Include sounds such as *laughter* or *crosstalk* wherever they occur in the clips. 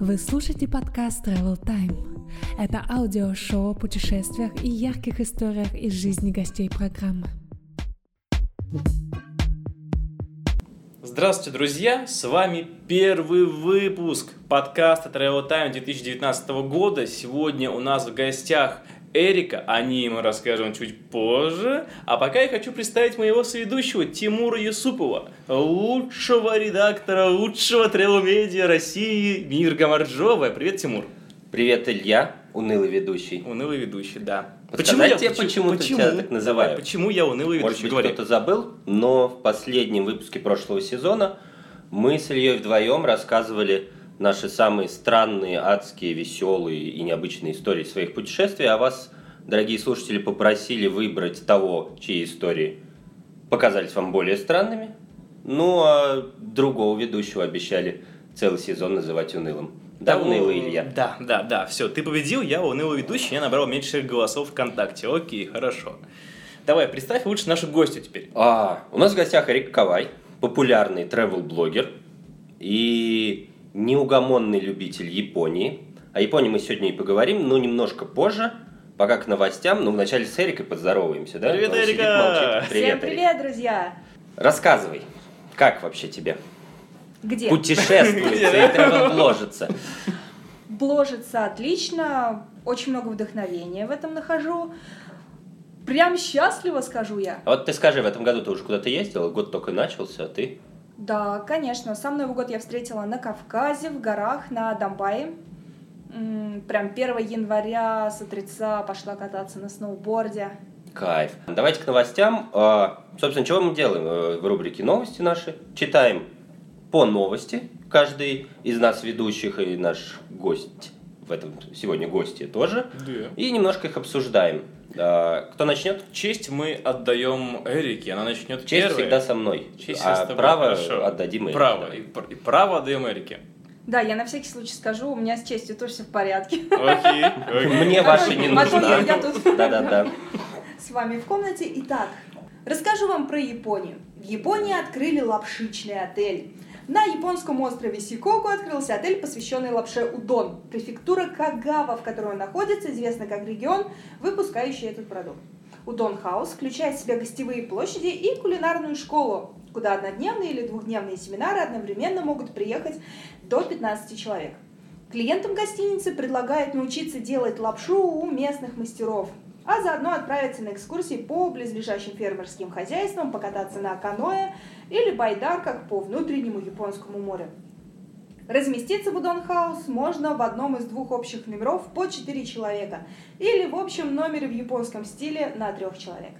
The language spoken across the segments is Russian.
Вы слушаете подкаст Travel Time. Это аудиошоу о путешествиях и ярких историях из жизни гостей программы. Здравствуйте, друзья! С вами первый выпуск подкаста Travel Time 2019 года. Сегодня у нас в гостях Эрика, о ней мы расскажем чуть позже. А пока я хочу представить моего соведущего Тимура Юсупова, лучшего редактора, лучшего тревел-медиа России Мир Гамарджова. Привет, Тимур. Привет, Илья, унылый ведущий. Унылый ведущий, да. Подсказать тебе, почему, почему тебя так называют? Почему я унылый ведущий? Может быть, кто-то забыл, но в последнем выпуске прошлого сезона мы с Ильей вдвоем рассказывали наши самые странные, адские, веселые и необычные истории своих путешествий, а вас, дорогие слушатели, попросили выбрать того, чьи истории показались вам более странными, ну а другого ведущего обещали целый сезон называть унылым. Да, Того... унылый Илья. Да, да, да, все, ты победил, я унылый ведущий, я набрал меньше голосов ВКонтакте. Окей, хорошо. Давай, представь лучше нашу гостью теперь. А, у нас в гостях Эрик Кавай, популярный travel-блогер и неугомонный любитель Японии. О Японии мы сегодня и поговорим, но немножко позже. Пока к новостям, ну вначале с Эрикой поздороваемся, да? Привет, Он Эрика! сидит, молчит. Привет, Всем привет, Эрик. друзья! Рассказывай, как вообще тебе? Где? Путешествуется и тревел-бложится. Бложится отлично, очень много вдохновения в этом нахожу. Прям счастливо, скажу я. А вот ты скажи, в этом году ты уже куда-то ездила? Год только начался, а ты? Да, конечно. Сам Новый год я встретила на Кавказе, в горах, на Донбайе. Прям 1 января с утреца пошла кататься на сноуборде. Кайф. Давайте к новостям. А, собственно, чего мы делаем э, в рубрике «Новости» наши? Читаем по новости. Каждый из нас ведущих и наш гость в этом сегодня гости тоже. Да. И немножко их обсуждаем. А, кто начнет? Честь мы отдаем Эрике, она начнет Честь первой. всегда со мной. Честь а с тобой, право хорошо. отдадим Эрике. Право. И, пр- и право отдаем Эрике. Да, я на всякий случай скажу, у меня с честью тоже все в порядке. Окей, окей. Мне ваша не нужна. я- я тут. Да-да-да. *laughs* с вами в комнате. Итак, расскажу вам про Японию. В Японии открыли лапшичный отель. На японском острове Сикоку открылся отель, посвященный лапше Удон. Префектура Кагава, в которой он находится, известна как регион, выпускающий этот продукт. Удон Хаус включает в себя гостевые площади и кулинарную школу, куда однодневные или двухдневные семинары одновременно могут приехать до 15 человек. Клиентам гостиницы предлагают научиться делать лапшу у местных мастеров, а заодно отправиться на экскурсии по близлежащим фермерским хозяйствам, покататься на каноэ или байдарках по внутреннему японскому морю. Разместиться в Udon House можно в одном из двух общих номеров по 4 человека или в общем номере в японском стиле на трех человек.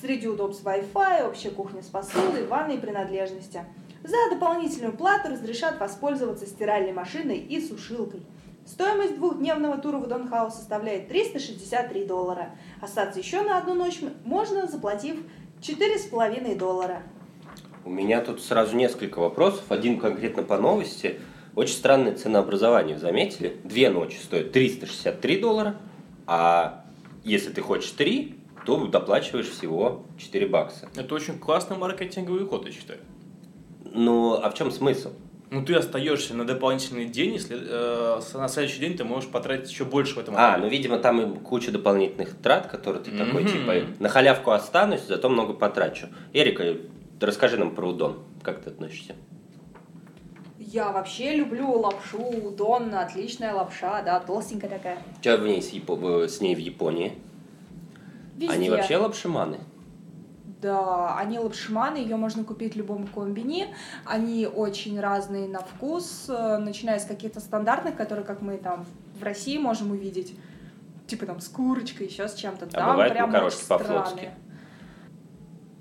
Среди удобств Wi-Fi, общая кухня с посудой, ванной и принадлежности. За дополнительную плату разрешат воспользоваться стиральной машиной и сушилкой. Стоимость двухдневного тура в Udon House составляет 363 доллара. Остаться еще на одну ночь можно, заплатив 4,5 доллара. У меня тут сразу несколько вопросов. Один конкретно по новости. Очень странное ценообразование, заметили? Две ночи стоят 363 доллара, а если ты хочешь три, то доплачиваешь всего 4 бакса. Это очень классный маркетинговый ход, я считаю. Ну, а в чем смысл? Ну, ты остаешься на дополнительный день, если э, на следующий день ты можешь потратить еще больше в этом А, отеле. ну, видимо, там и куча дополнительных трат, которые ты такой, Мгм. типа, на халявку останусь, зато много потрачу. Эрика, расскажи нам про удон. Как ты относишься? Я вообще люблю лапшу, удон, отличная лапша, да, толстенькая такая. Что в ней с, Япо- с ней в Японии? Везде. Они вообще лапшиманы? Да, они лапшманы, ее можно купить в любом комбини. Они очень разные на вкус, э, начиная с каких-то стандартных, которые, как мы там в России можем увидеть, типа там с курочкой, еще с чем-то. А Там бывают прям макарошки по-флотски?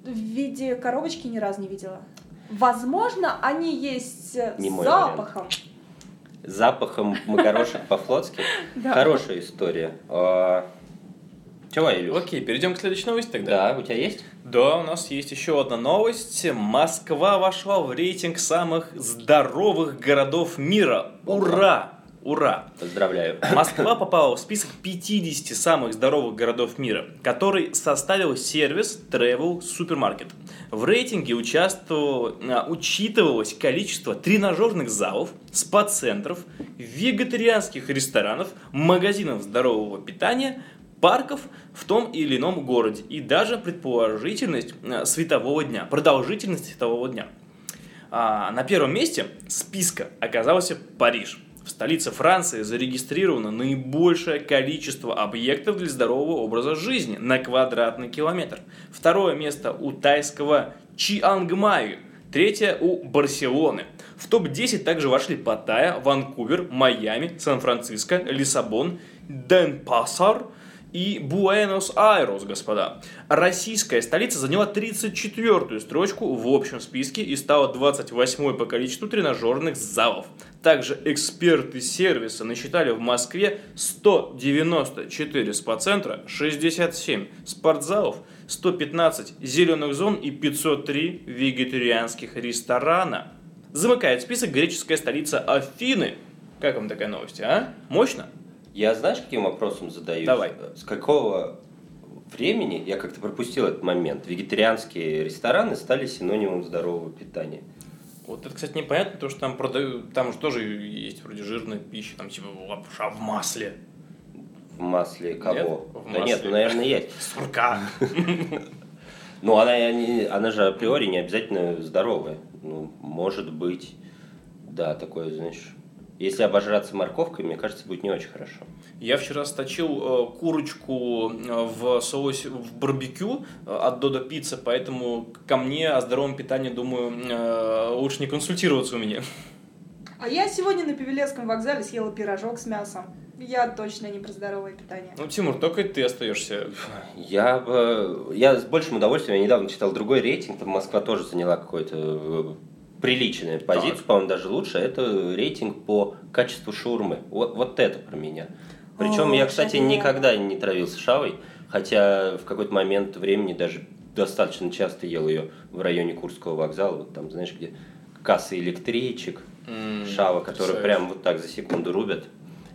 В виде коробочки ни разу не видела. Возможно, они есть Не с мой запахом. С запахом макарошек по-флотски? *laughs* Хорошая история. А, Чего, Илюш? Окей, перейдем к следующей новости тогда. Да, у тебя есть? Да, у нас есть еще одна новость. Москва вошла в рейтинг самых здоровых городов мира. Ура! Ура! Поздравляю. Москва попала в список 50 самых здоровых городов мира, который составил сервис Travel Supermarket. В рейтинге участвовало, а, учитывалось количество тренажерных залов, спа-центров, вегетарианских ресторанов, магазинов здорового питания, парков в том или ином городе и даже предположительность а, светового дня, продолжительность светового дня. А, на первом месте списка оказался Париж. В столице Франции зарегистрировано наибольшее количество объектов для здорового образа жизни на квадратный километр. Второе место у тайского Чиангмаю. Третье у Барселоны. В топ-10 также вошли Паттайя, Ванкувер, Майами, Сан-Франциско, Лиссабон, Денпасар – и Буэнос-Айрес, господа. Российская столица заняла 34-ю строчку в общем списке и стала 28-й по количеству тренажерных залов. Также эксперты сервиса насчитали в Москве 194 спа-центра, 67 спортзалов, 115 зеленых зон и 503 вегетарианских ресторана. Замыкает список греческая столица Афины. Как вам такая новость, а? Мощно? Я знаешь, каким вопросом задаюсь? Давай. С какого времени, я как-то пропустил этот момент, вегетарианские рестораны стали синонимом здорового питания? Вот это, кстати, непонятно, потому что там продают, там же тоже есть вроде жирная пища, там типа лапша в масле. В масле кого? Нет? В да масле. нет, ну, наверное, есть. *laughs* Сурка. *laughs* Ну, она, она же априори не обязательно здоровая. Ну, может быть, да, такое, знаешь... Если обожраться морковкой, мне кажется, будет не очень хорошо. Я вчера сточил э, курочку э, в соусе в барбекю э, от Додо Пицца, поэтому ко мне о здоровом питании, думаю, э, лучше не консультироваться у меня. А я сегодня на Павелецком вокзале съела пирожок с мясом. Я точно не про здоровое питание. Ну, Тимур, только ты остаешься. Я бы... Я с большим удовольствием, я недавно читал другой рейтинг, там Москва тоже заняла какую-то приличную позицию, по-моему, даже лучше. Это рейтинг по качеству шаурмы. Вот, вот это про меня. Причем О, я, кстати, да. никогда не травился шавой, хотя в какой-то момент времени даже достаточно часто ел ее в районе Курского вокзала, вот там, знаешь, где касса электричек, М, шава, которые потрясающе. прям вот так за секунду рубят,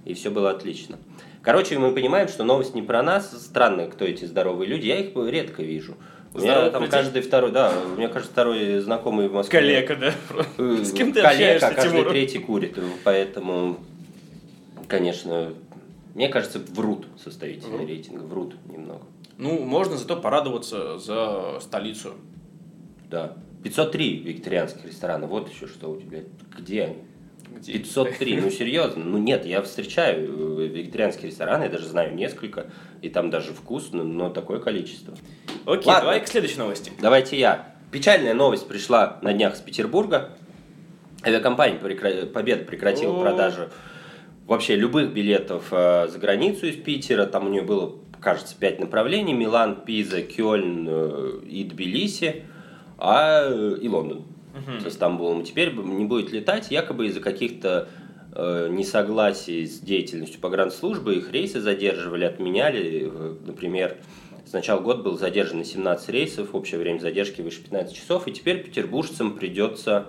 и все было отлично. Короче, мы понимаем, что новость не про нас. Странно, кто эти здоровые люди. Я их редко вижу. У меня там людей? каждый второй, да, у меня каждый второй знакомый в Москве. Коллега, да? Э, С кем ты коллега, общаешься, каждый Тимур? третий курит. Поэтому, конечно, мне кажется, врут составители Врут? рейтинга. Врут немного. Ну, можно зато порадоваться за столицу. Да. 503 вегетарианских ресторана. Вот еще что у тебя. Где они? Где? 503, ну серьезно, ну нет, я встречаю э, вегетарианские рестораны, я даже знаю несколько, и там даже вкусно, но такое количество. Окей, Ладно. давай к следующей новости. Давайте я. Печальная новость пришла на днях с Петербурга. Авиакомпания прекра- Победа прекратила О. продажу вообще любых билетов э, за границу из Питера. Там у нее было, кажется, пять направлений. Милан, Пиза, Кёльн э, и Тбилиси, а, и Лондон со Стамбулом. Теперь не будет летать якобы из-за каких-то э, несогласий с деятельностью погранслужбы. Их рейсы задерживали, отменяли. Э, Например, с начала года было задержано 17 рейсов, общее время задержки выше 15 часов. И теперь петербуржцам придется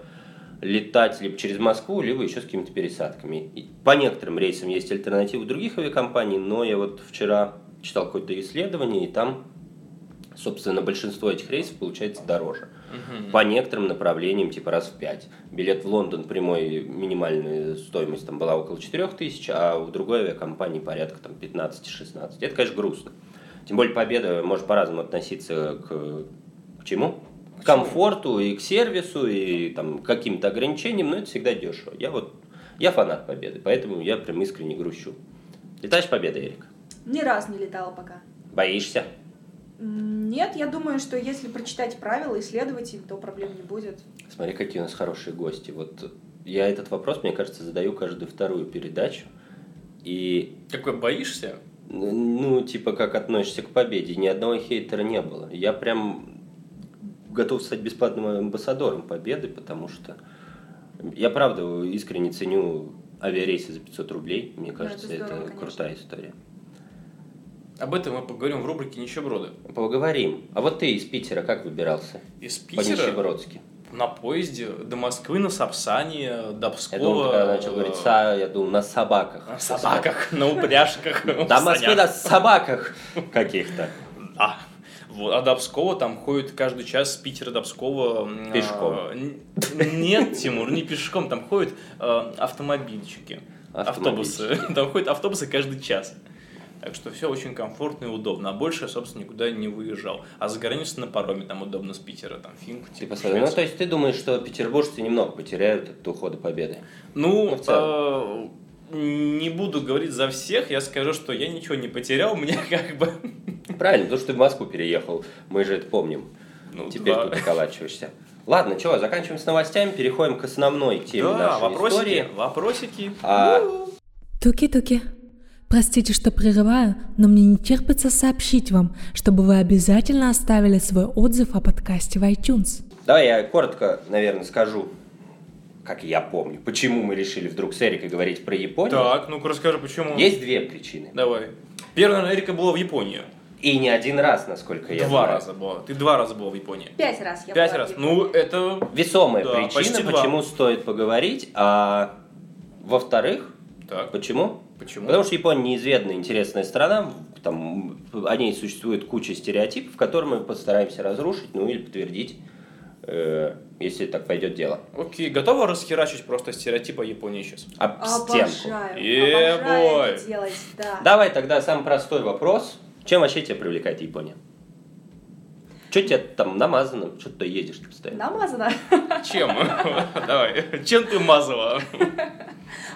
летать либо через Москву, либо еще с какими-то пересадками. И по некоторым рейсам есть альтернативы других авиакомпаний, но я вот вчера читал какое-то исследование, и там, собственно, большинство этих рейсов получается дороже. По некоторым направлениям, типа раз в пять. Билет в Лондон прямой минимальная стоимость там была около 4 тысяч, а у другой авиакомпании порядка там 15-16. Это, конечно, грустно. Тем более Победа может по-разному относиться к, к чему? К комфорту и к сервису, и там, к каким-то ограничениям, но это всегда дешево. Я вот, я фанат Победы, поэтому я прям искренне грущу. Летаешь Победа, Эрик? Ни раз не летала пока. Боишься? Нет, я думаю, что если прочитать правила, исследовать их, то проблем не будет. Смотри, какие у нас хорошие гости. Вот я этот вопрос, мне кажется, задаю каждую вторую передачу. И, Какой боишься? ну, типа, как относишься к победе? Ни одного хейтера не было. Я прям готов стать бесплатным амбассадором победы, потому что я, правда, искренне ценю авиарейсы за 500 рублей. Мне Да, кажется, это это, здорово, конечно. крутая история. Об этом мы поговорим в рубрике Нищеброды. Поговорим. А вот ты из Питера как выбирался? Из По Питера? Нищебродски. На поезде до Москвы, на Сапсане, до Я Пскова. думал, ты когда начал говорить, «са», я думал, на собаках. На собаках, на упряжках. До Москвы на собаках каких-то. А, вот, а до Пскова там ходит каждый час с Питера до Пскова... Пешком. а, Нет, Тимур, не пешком, там ходят а, автомобильчики, автобусы. *laughs* Там ходят автобусы каждый час. Так что все очень комфортно и удобно. А больше я, собственно, никуда не выезжал. А за границу на пароме там удобно с Питера, там Финку. Ты типа, посмотри, ну то есть ты думаешь, что петербуржцы немного потеряют от ухода победы? Ну, Ну, э, не буду говорить за всех, я скажу, что я ничего не потерял, *laughs* мне как бы... Правильно, потому что ты в Москву переехал, мы же это помним. Ну, Теперь да. тут околачиваешься. Ладно, что, заканчиваем с новостями, переходим к основной теме Да, нашей вопросики, истории. вопросики. А, Туки-туки. Простите, что прерываю, но мне не терпится сообщить вам, чтобы вы обязательно оставили свой отзыв о подкасте в iTunes. давай я коротко, наверное, скажу, как я помню, почему мы решили вдруг с Эрикой говорить про Японию. Так, ну-ка расскажи, почему. Есть две причины. Давай. Первая, наверное, Эрика была в Японии. И не один раз, насколько я два знаю. раза была. Ты два раза была в Японии. Пять раз я Пять была раз. Ну, это... Весомая Да, причина, два. почему стоит поговорить. А во-вторых, Так, почему? Почему? Потому что Япония неизведанная, интересная страна, там о ней существует куча стереотипов, которые мы постараемся разрушить, ну или подтвердить, э, если так пойдет дело. Окей, готова расхерачить просто стереотипы о Японии сейчас? Об стенку. Обожаю, Yeah, обожаю boy. это делать, да. Давай тогда самый простой вопрос. Чем вообще тебя привлекает Япония? Что тебе там намазано? Что ты едешь постоянно? Намазано. Чем? *laughs* Давай. Чем ты мазала? *laughs*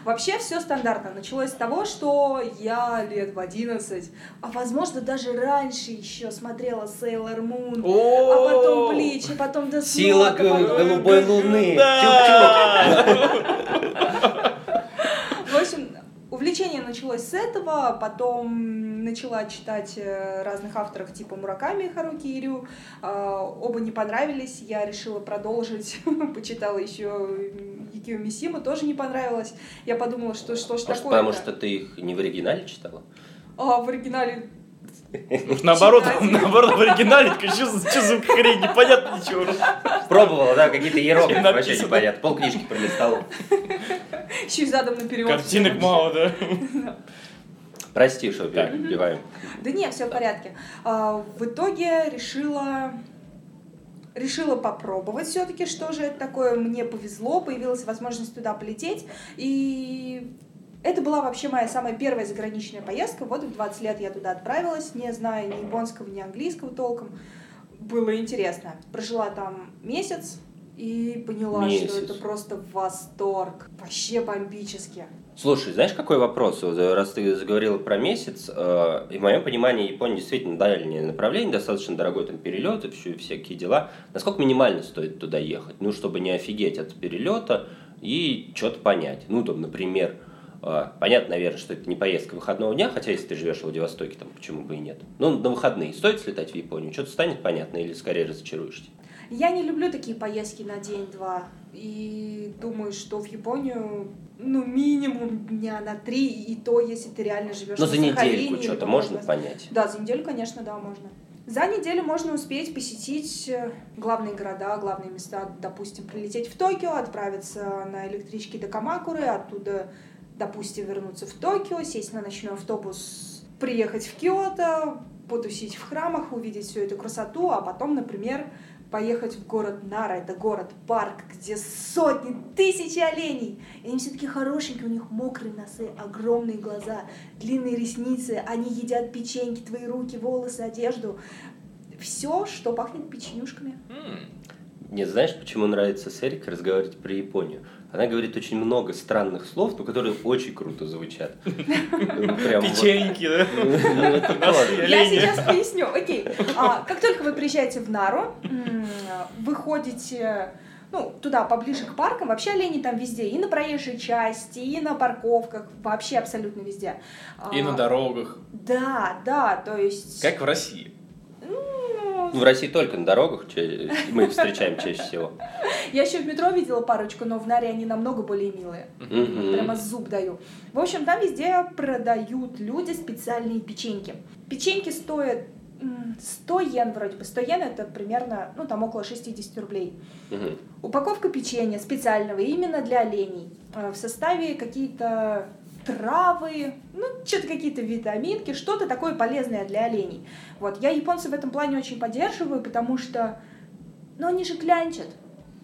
Вообще все стандартно. Началось с того, что я лет в 11, а возможно даже раньше еще смотрела Sailor Moon, а потом Блич, и потом Death Сила а потом- голубой луны. *laughs* Увлечение началось с этого, потом начала читать э, разных авторов типа Мураками и Харуки Ирю. А, Оба не понравились, я решила продолжить, *laughs* почитала еще Якио Мисима, тоже не понравилось. Я подумала, что что ж Может, такое потому что ты их не в оригинале читала? А в оригинале наоборот, наоборот, в оригинале, что за хрень, непонятно ничего. Пробовала, да, какие-то иероглифы, вообще непонятно. Полкнижки пролистал. еще и задом наперед. Картинок мало, да? Прости, что перебиваем. Да нет, все в порядке. А, В итоге решила решила попробовать все-таки, что же это такое. Мне повезло, появилась возможность туда полететь. И это была вообще моя самая первая заграничная поездка. Вот в 20 лет я туда отправилась, не зная ни японского, ни английского толком. Было интересно. Прожила там месяц и поняла, Месяц. что это просто восторг. Вообще бомбически. Слушай, знаешь, какой вопрос? Э, Раз ты заговорила про месяц, э, и в моем понимании Япония действительно дальнее направление, достаточно дорогой там перелет и все, всякие дела. Насколько минимально стоит туда ехать? Ну, чтобы не офигеть от перелета и что-то понять. Ну, там, например, понятно, наверное, что это не поездка выходного дня, хотя если ты живешь в Владивостоке, там почему бы и нет. Ну, на выходные стоит слетать в Японию? Что-то станет понятно или скорее разочаруешься? Я не люблю такие поездки на день-два. И думаю, что в Японию, ну, минимум дня на три, и то, если ты реально живешь Но на за недельку что-то можно понять? Да, за неделю, конечно, да, можно. За неделю можно успеть посетить э, главные города, главные места, допустим, прилететь в Токио, отправиться на электричке до Камакуры, оттуда, допустим, вернуться в Токио, сесть на ночной автобус, приехать в Киото, потусить в храмах, увидеть всю эту красоту, а потом, например, поехать в город Нара, это город-парк, где сотни, тысячи оленей. И они все такие хорошенькие, у них мокрые носы, огромные глаза, длинные ресницы, они едят печеньки, твои руки, волосы, одежду. Все, что пахнет печенюшками. Не знаешь, почему нравится с Эрикой разговаривать про Японию? Она говорит очень много странных слов, но которые очень круто звучат. *laughs* Ну. Печеньки, да? Ну. *laughs* Я сейчас поясню. Окей. А, как только вы приезжаете в Нару, м, вы ходите ну, туда, поближе к паркам, вообще олени там везде, и на проезжей части, и на парковках, вообще абсолютно везде. И на А, дорогах. Да, да, то есть... Как в России. В России только на дорогах мы их встречаем чаще всего. Я еще в метро видела парочку, но в Наре они намного более милые. Прямо зуб даю. В общем, там везде продают люди специальные печеньки. Печеньки стоят м, 100 йен вроде бы. 100 йен это примерно, ну там около 60 рублей. Мгм. Упаковка печенья специального именно для оленей. Э, В составе какие-то травы, ну, что-то какие-то витаминки, что-то такое полезное для оленей. Вот, я японцев в этом плане очень поддерживаю, потому что, ну, они же клянчат.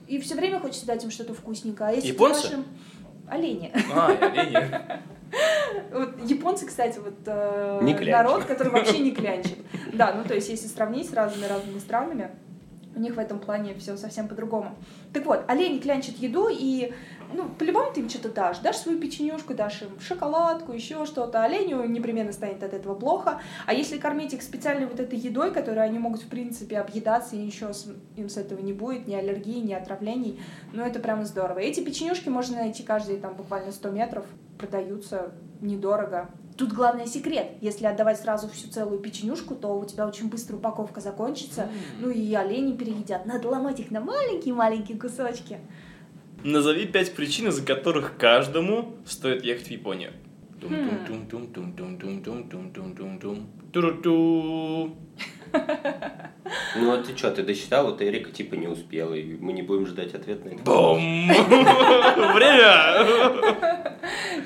И все время хочется дать им что-то вкусненькое. А если Японцы? дашь им- Олени. А, олени. *laughs* Вот японцы, кстати, вот э, Не клянчат. народ, который вообще не клянчит. Да, ну то есть если сравнить с разными разными странами, у них в этом плане все совсем по-другому. Так вот, олени клянчат еду, и, ну, по-любому ты им что-то дашь. Дашь свою печенюшку, дашь им шоколадку, еще что-то. Оленю непременно станет от этого плохо. А если кормить их специальной вот этой едой, которой они могут, в принципе, объедаться, и ничего с- им с этого не будет, ни аллергии, ни отравлений, ну, это прямо здорово. Эти печенюшки можно найти каждые там буквально 100 метров, продаются недорого. Тут главный секрет. Если отдавать сразу всю целую печенюшку, то у тебя очень быстро упаковка закончится, ну и олени переедят. Надо ломать их на маленькие-маленькие кусочки. Назови пять причин, из-за которых каждому стоит ехать в Японию. Ну а ты что, ты досчитал? Вот Эрика типа не успела, и мы не будем ждать ответ на это. Бум! *laughs* Время!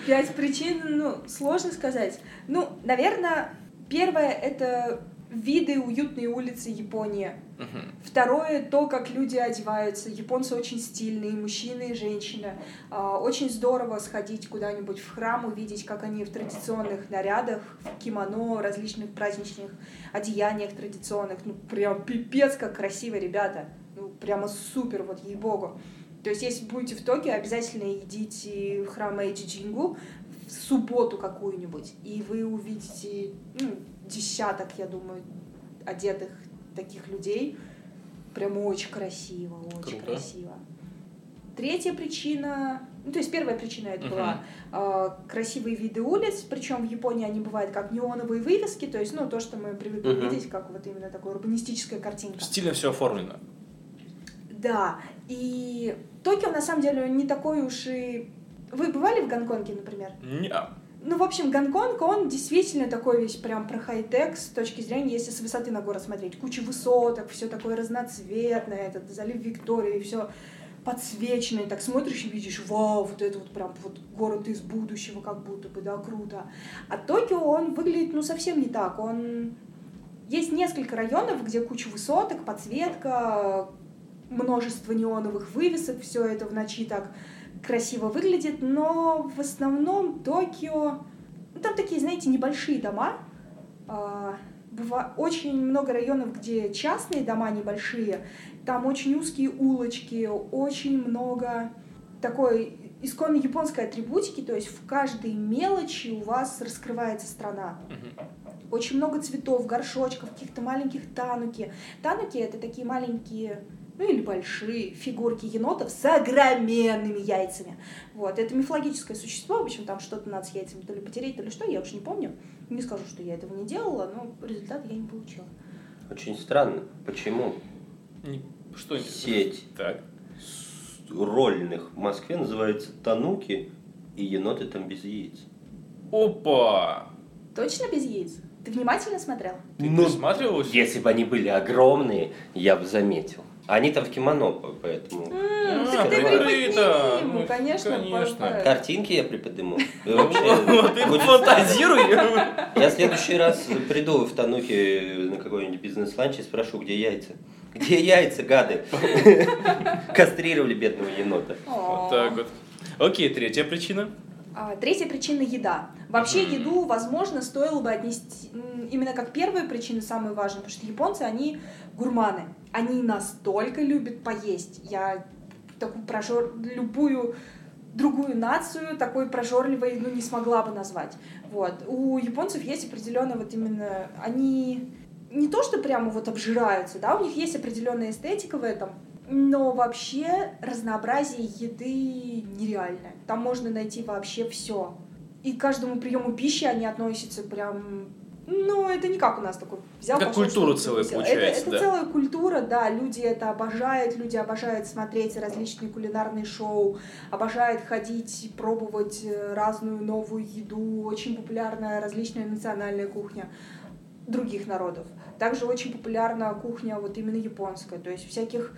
Пять причин, ну, сложно сказать. Ну, наверное, первое это виды уютные улицы Японии. Мгм. Второе — то, как люди одеваются. Японцы очень стильные, мужчины и женщины. А, Очень здорово сходить куда-нибудь в храм, увидеть, как они в традиционных нарядах, в кимоно, различных праздничных одеяниях традиционных. Ну, прям пипец, как красиво, ребята. Ну, прямо супер, вот ей-богу. То есть, если будете в Токио, обязательно идите в храм Эйджи-Джингу в субботу какую-нибудь, и вы увидите ну, десяток, я думаю, одетых таких людей. Прям очень красиво, очень Круто. красиво. Третья причина, ну то есть первая причина это Мгм. была э, красивые виды улиц, причем в Японии они бывают как неоновые вывески, то есть ну то, что мы привыкли Мгм. видеть, как вот именно такая урбанистическая картинка. Стильно все оформлено. Да, и Токио на самом деле не такой уж и... Вы бывали в Гонконге, например? Неа. Ну, в общем, Гонконг, он действительно такой весь прям про хай-тек с точки зрения, если с высоты на город смотреть. Куча высоток, все такое разноцветное, этот залив Виктории, все подсвеченное. Так смотришь и видишь, вау, вот это вот прям вот город из будущего, как будто бы, да, круто. А Токио, он выглядит, ну, совсем не так. Он... Есть несколько районов, где куча высоток, подсветка, множество неоновых вывесок, все это в ночи так красиво выглядит, но в основном Токио, ну, там такие, знаете, небольшие дома. А, быва- очень много районов, где частные дома небольшие, там очень узкие улочки, очень много такой исконно японской атрибутики, то есть в каждой мелочи у вас раскрывается страна. Очень много цветов, горшочков, каких-то маленьких тануки. Тануки — это такие маленькие, ну или большие фигурки енотов с огроменными яйцами. Вот, это мифологическое существо, в общем, там что-то надо с яйцами то ли потереть, то ли что, я уж не помню. Не скажу, что я этого не делала, но результата я не получила. Очень странно. Почему Что не- сеть Так. рольных в Москве называется Тануки, и еноты там без яиц? Опа! Точно без яиц? Ты внимательно смотрел? Ты Ну, присматривалась? Если бы они были огромные, я бы заметил. Они там в кимоно, по- поэтому... А, так ты приподними Да, ему, ну, конечно. Картинки я приподниму. Ты фантазируй! Я в следующий раз приду в Тануки на какой-нибудь бизнес-ланч и спрошу, где яйца. Где яйца, гады? *laughs* Кастрировали бедного енота. Вот так вот. Окей, третья причина. А, Третья причина – еда. Вообще еду, возможно, стоило бы отнести именно как первую причину, самую важную, потому что японцы, они гурманы. Они настолько любят поесть. Я такую прожор... любую другую нацию такой прожорливой ну, не смогла бы назвать. Вот. У японцев есть определенно вот именно... Они не то, что прямо вот обжираются, да, у них есть определенная эстетика в этом, но вообще разнообразие еды нереальное. Там можно найти вообще все. И к каждому приему пищи они относятся прям... Ну, это не как у нас такой взял, Как пошел, культура целая получается, это, да. это целая культура, да. Люди это обожают, люди обожают смотреть различные кулинарные шоу, обожают ходить пробовать э, разную новую еду. Очень популярная различная национальная кухня других народов. Также очень популярна кухня вот именно японская, то есть всяких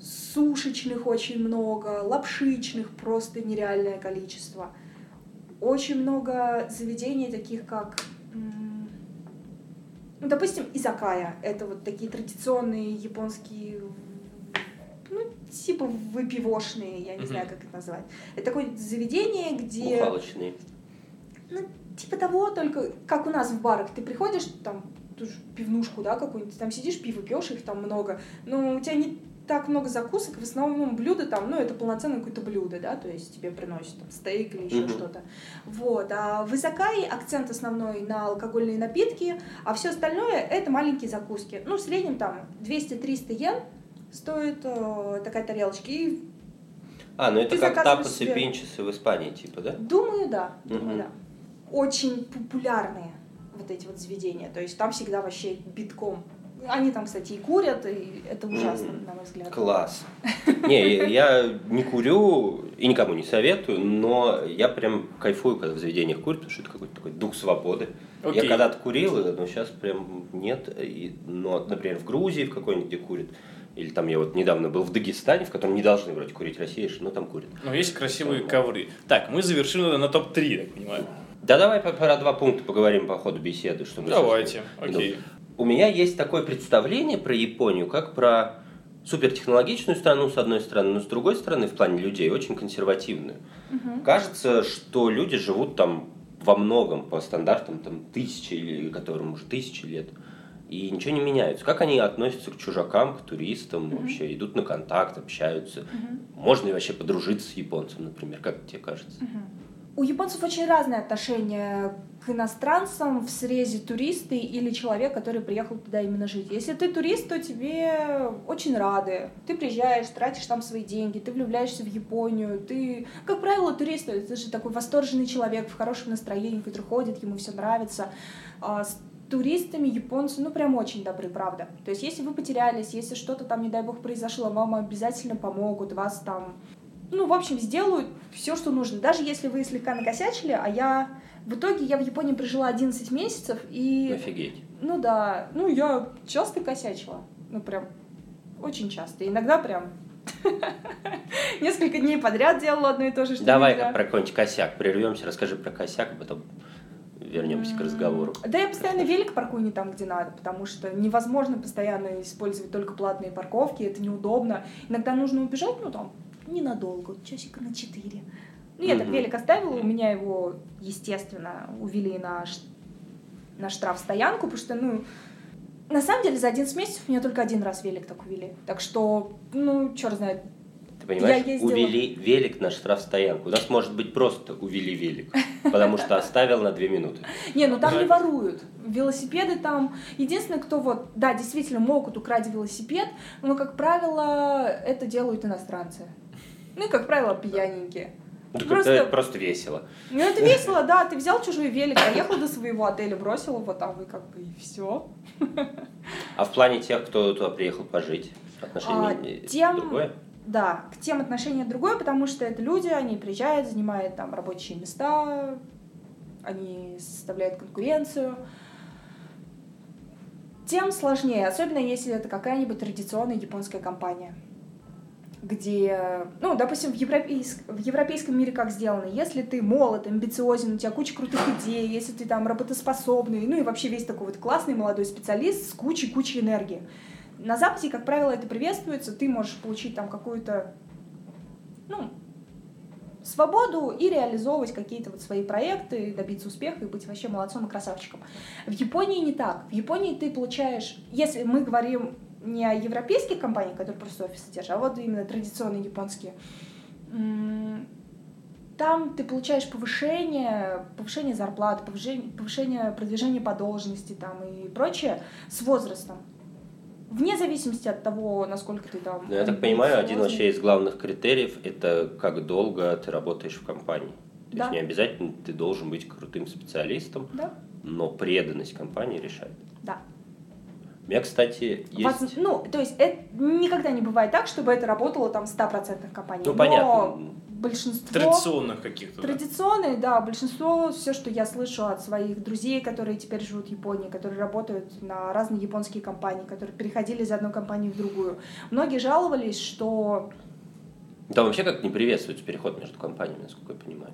сушечных очень много, лапшичных просто нереальное количество. Очень много заведений таких, как, ну, допустим, изакая. Это вот такие традиционные японские, ну, типа выпивошные, я не Мгм. знаю, как это назвать. Это такое заведение, где... Бухалочные. Ну, типа того, только как у нас в барах. Ты приходишь, там, ту же пивнушку, да, какую-нибудь, там сидишь, пиво пьешь, их там много, но у тебя не так много закусок, в основном блюда там, ну, это полноценное какое-то блюдо, да, то есть тебе приносят там стейк или еще Мгм. что-то. Вот, а в Изакае акцент основной на алкогольные напитки, а все остальное это маленькие закуски. Ну, в среднем там 200-300 йен стоит э, такая тарелочка. И А, ну это как тапосы себе- пинчесы в Испании, типа, да? Думаю, да. Думаю, Мгм. да. Очень популярные вот эти вот заведения. То есть там всегда вообще битком. Они там, кстати, и курят, и это ужасно, на мой взгляд. Класс. Не, я- не курю и никому не советую, но я прям кайфую, когда в заведениях курят, потому что это какой-то такой дух свободы. Окей. Я когда-то курил, но сейчас прям нет. И, но, например, в Грузии в какой-нибудь, где курят, или там я вот недавно был в Дагестане, в котором не должны вроде курить Россия, но там курят. Ну, есть красивые ковры. Так, мы завершили на топ-3, так понимаю. Да давай про два пункта поговорим по ходу беседы. Чтобы Давайте, Ну, окей. У меня есть такое представление про Японию, как про супертехнологичную страну, с одной стороны, но с другой стороны, в плане людей, очень консервативную. Кажется, что люди живут там во многом по стандартам там, тысячи, или которым уже тысячи лет, и ничего не меняется. Как они относятся к чужакам, к туристам, вообще идут на контакт, общаются? Можно ли вообще подружиться с японцем, например, как тебе кажется? У японцев очень разное отношение к иностранцам в срезе туристы или человек, который приехал туда именно жить. Если ты турист, то тебе очень рады. Ты приезжаешь, тратишь там свои деньги, ты влюбляешься в Японию. Ты, как правило, турист, это же такой восторженный человек в хорошем настроении, который ходит, ему все нравится. А туристами японцы, ну, прям очень добры, правда. То есть, если вы потерялись, если что-то там, не дай бог, произошло, вам обязательно помогут, вас там ну, в общем, сделают все, что нужно. Даже если вы слегка накосячили, а я... В итоге я в Японии прожила 11 месяцев, и... Офигеть. Ну да, ну я часто косячила. Ну, прям очень часто. Иногда прям *laughs* несколько дней подряд делала одно и то же, что Давай про какой-нибудь косяк. Прервемся, расскажи про косяк, а потом вернемся к разговору. Да я постоянно велик паркую не там, где надо, потому что невозможно постоянно использовать только платные парковки, это неудобно. Иногда нужно убежать, ну там, ненадолго, часика на четыре. Ну, я так велик оставила, у меня его, естественно, увели на, ш- на штраф-стоянку, потому что, ну, на самом деле за 11 месяцев меня только один раз велик так увели. Так что, ну, черт знает. Ты понимаешь, Я ездила- увели велик на штрафстоянку. У нас может быть просто увели велик, потому что оставил на две минуты. Не, ну там не воруют. Велосипеды там... Единственное, кто вот, да, действительно могут украсть велосипед, но, как правило, это делают иностранцы. Ну и, как правило, пьяненькие. Ну, так Просто- Это просто весело. Ну это весело, да, ты взял чужой велик, доехал до своего отеля, бросил его там, и как бы и все. А в плане тех, кто туда приехал пожить, отношение А, тем- другое? Да, к тем отношение другое, потому что это люди, они приезжают, занимают там рабочие места, они составляют конкуренцию. Тем сложнее, особенно если это какая-нибудь традиционная японская компания, где, ну, допустим, в, европейск- в европейском мире как сделано, если ты молод, амбициозен, у тебя куча крутых идей, если ты там работоспособный, ну и вообще весь такой вот классный молодой специалист с кучей-кучей энергии. На Западе, как правило, это приветствуется, ты можешь получить там какую-то, ну, свободу и реализовывать какие-то вот свои проекты, добиться успеха и быть вообще молодцом и красавчиком. В Японии не так. В Японии ты получаешь, если мы говорим не о европейских компаниях, которые просто офисы держат, а вот именно традиционные японские, там ты получаешь повышение, повышение зарплаты, повышение, повышение продвижения по должности там и прочее с возрастом. Вне зависимости от того, насколько ты там... Ну, я так понимаю, один вообще из главных критериев – это как долго ты работаешь в компании. То Да. есть не обязательно ты должен быть крутым специалистом, Да, но преданность компании решает. да. У меня, кстати, Воз- есть... Ну, то есть это никогда не бывает так, чтобы это работало там в 100% компаниях. Ну, Но понятно. большинство... Традиционных каких-то. да. Традиционные, да, большинство, все, что я слышу от своих друзей, которые теперь живут в Японии, которые работают на разные японские компании, которые переходили из одной компании в другую. Многие жаловались, что Там вообще как не приветствуется переход между компаниями, насколько я понимаю.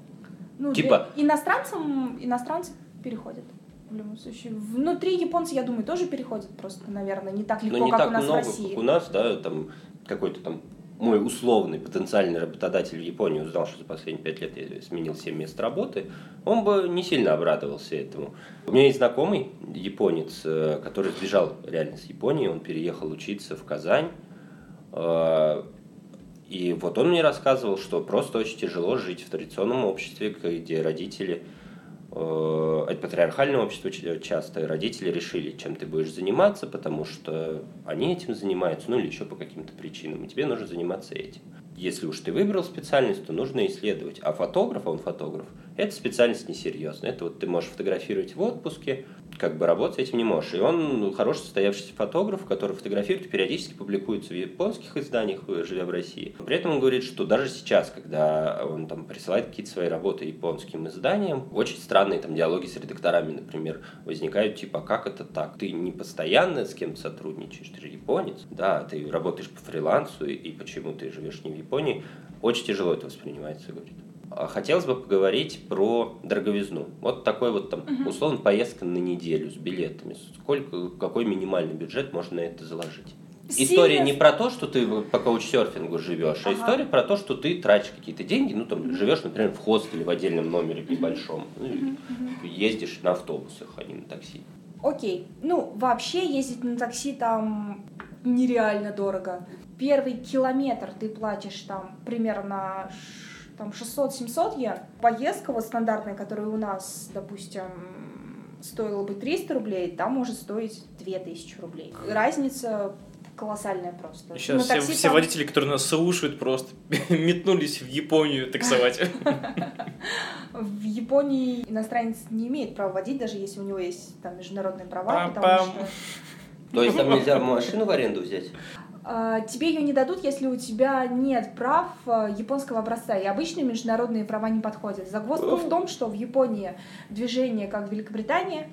ну, Типа- иностранцам, иностранцы переходят. В любом случае. Внутри японцы, я думаю, тоже переходят просто, наверное, не так легко, Ну, не как так у нас много, в России. как у нас, да, там какой-то там мой условный потенциальный работодатель в Японии узнал, что за последние пять лет я сменил 7 мест работы, он бы не сильно обрадовался этому. У меня есть знакомый японец, э, который сбежал реально с Японии, он переехал учиться в Казань, э, и вот он мне рассказывал, что просто очень тяжело жить в традиционном обществе, где родители э, это патриархальное общество ч- часто, родители решили, чем ты будешь заниматься, потому что они этим занимаются, ну или еще по каким-то причинам, и тебе нужно заниматься этим. Если уж ты выбрал специальность, то нужно исследовать. А фотограф, а он фотограф, эта специальность несерьезная. Это вот ты можешь фотографировать в отпуске, как бы работать этим не можешь. И он хороший состоявшийся фотограф, который фотографирует, периодически публикуется в японских изданиях, э, живя в России. При этом он говорит, что даже сейчас, когда он там присылает какие-то свои работы японским изданиям, очень странные там диалоги с редакторами, например, возникают, типа, «А как это так? Ты не постоянно с кем-то сотрудничаешь, ты же японец, да, ты работаешь по фрилансу, и почему ты живешь не в Японии? Очень тяжело это воспринимается, говорит. А Хотелось бы поговорить про дороговизну. Вот такой вот там, условно, поездка на неделю с билетами. Сколько, какой минимальный бюджет можно на это заложить? История Сильно- не про то, что ты по каучсерфингу живешь, а Ага. история про то, что ты тратишь какие-то деньги, ну там живешь, например, в хостеле в отдельном номере небольшом, ну, и ездишь на автобусах, а не на такси. Окей. Ну, вообще ездить на такси там нереально дорого. Первый километр ты платишь там примерно там 600-700 йен. Поездка вот стандартная, которая у нас, допустим, стоила бы 300 рублей, там может стоить 2000 рублей. Разница колоссальная просто. Сейчас все, такси все там- водители, которые нас слушают, просто *laughs* метнулись в Японию таксовать. *laughs* В Японии иностранец не имеет права водить, даже если у него есть там международные права, потому что То есть там *laughs* нельзя машину в аренду взять? А, Тебе ее не дадут, если у тебя нет прав а, японского образца, и обычные международные права не подходят. Загвоздка в том, что в Японии движение как в Великобритании.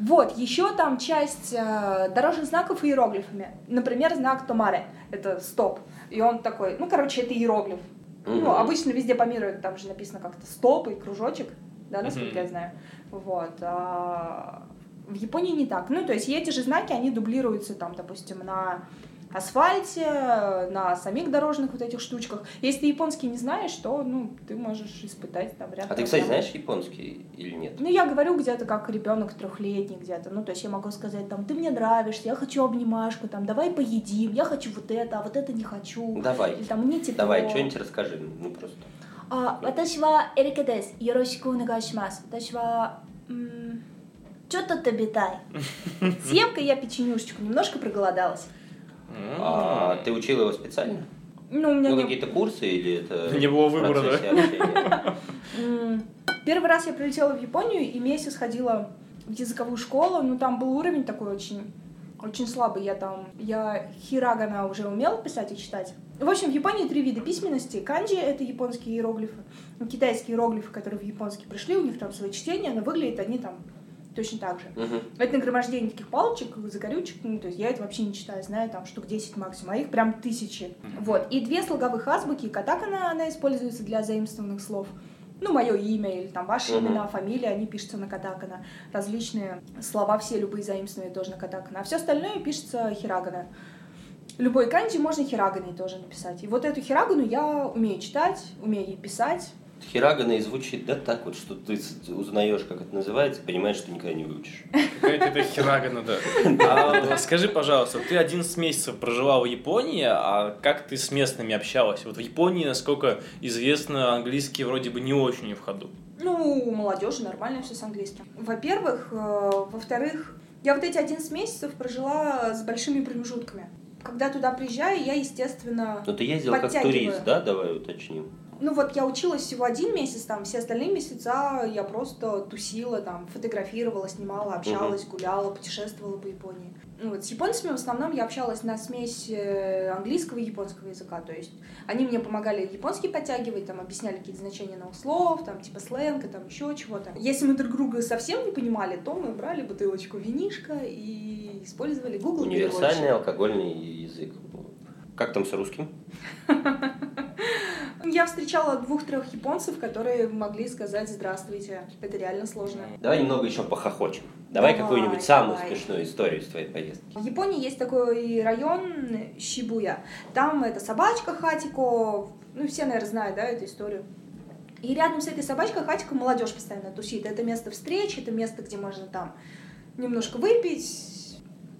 Вот, еще там часть а, дорожных знаков иероглифами. Например, знак Томаре, это стоп. И он такой, ну, короче, это иероглиф. Ну, Мгм. обычно везде по миру там же написано как-то стоп и кружочек, да, насколько Мгм. я знаю. Вот. а в Японии не так. Ну, то есть эти же знаки, они дублируются там, допустим, на асфальте, на самих дорожных вот этих штучках. Если ты японский не знаешь, то, ну, ты можешь испытать там ряд А ты, кстати, проблем. знаешь японский или нет? Ну, я говорю где-то как ребенок трехлетний где-то. Ну, то есть я могу сказать, там, ты мне нравишься, я хочу обнимашку, там, давай поедим, я хочу вот это, а вот это не хочу. Давай. Или там, мне тепло. Давай, что-нибудь расскажи, ну просто. あ、私はエリカです。よろしくお願いします。私は、м, что-то табитай. Съем-ка я *laughs* печенюшечку, немножко проголодалась. А ты учил его специально? Ну, у меня Ну, не- какие-то курсы или это... *laughs* Не было выбора, да? *laughs* Первый раз я прилетела в Японию и месяц ходила в языковую школу, но там был уровень такой очень, очень слабый. Я там, я хирагана уже умела писать и читать. В общем, в Японии три вида письменности. Канджи — это японские иероглифы. Ну, Китайские иероглифы, которые в японский пришли, у них там свои чтения, но выглядят они там точно так же. Мгм. Это нагромождение таких палочек, закорючек, ну, то есть я это вообще не читаю, знаю там штук 10 максимум, а их прям тысячи. Вот, и две слоговых азбуки, катакана, она используется для заимствованных слов. Ну, мое имя или там ваши Мгм. имена, фамилия, они пишутся на катакана. Различные слова, все любые заимствованные тоже на катакана. А все остальное пишется хирагана. Любой канджи можно хираганой тоже написать. И вот эту хирагану я умею читать, умею ей писать. Хирагана и звучит, да, так вот, что ты узнаешь, как это называется, понимаешь, что никогда не выучишь. Какая-то это хирагана, да. *laughs* А скажи, пожалуйста, ты 11 месяцев прожила в Японии, а как ты с местными общалась? Вот в Японии, насколько известно, английский вроде бы не очень в ходу. Ну, у молодежи нормально все с английским. Во-первых. э, Во-вторых, я вот эти 11 месяцев прожила с большими промежутками. Когда туда приезжаю, я, естественно... Но ты ездил как турист, да, давай уточним. Ну вот я училась всего один месяц, там все остальные месяца я просто тусила, там фотографировала, снимала, общалась, гуляла, путешествовала по Японии. Ну вот с японцами в основном я общалась на смесь э, английского и японского языка, то есть они мне помогали японский подтягивать, там объясняли какие-то значения новых слов, там типа сленга, там еще чего-то. Если мы друг друга совсем не понимали, то мы брали бутылочку винишка и использовали Google Универсальный переводчик. алкогольный язык. Как там с русским? *laughs* Я встречала двух-трех японцев, которые могли сказать «здравствуйте». Это реально сложно. Давай немного еще похохочем. Давай, Давай, какую-нибудь самую давай. смешную историю из твоей поездки. В Японии есть такой район Шибуя. Там это собачка Хатико. Ну, все, наверное, знают, да, эту историю. И рядом с этой собачкой Хатико молодежь постоянно тусит. Это место встреч, это место, где можно там немножко выпить.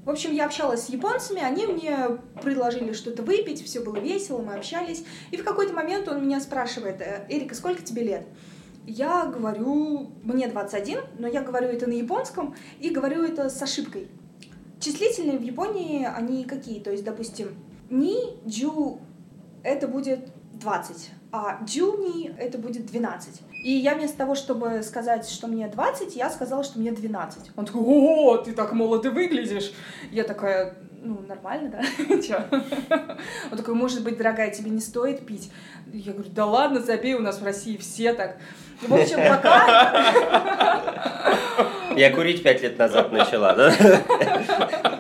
В общем, я общалась с японцами, они мне предложили что-то выпить, все было весело, мы общались. И в какой-то момент он меня спрашивает, «Э, Эрика, сколько тебе лет? Я говорю, мне 21, но я говорю это на японском и говорю это с ошибкой. Числительные в Японии, они какие? То есть, допустим, ни, джу, это будет 20, а джуни это будет 12. И я вместо того, чтобы сказать, что мне 20, я сказала, что мне 12. Он такой, о, ты так молодо выглядишь. Я такая, ну, нормально, да? *laughs* Чё? Он такой, может быть, дорогая, тебе не стоит пить? Я говорю, да ладно, забей, у нас в России все так. В общем, пока... Я курить пять лет назад начала, да?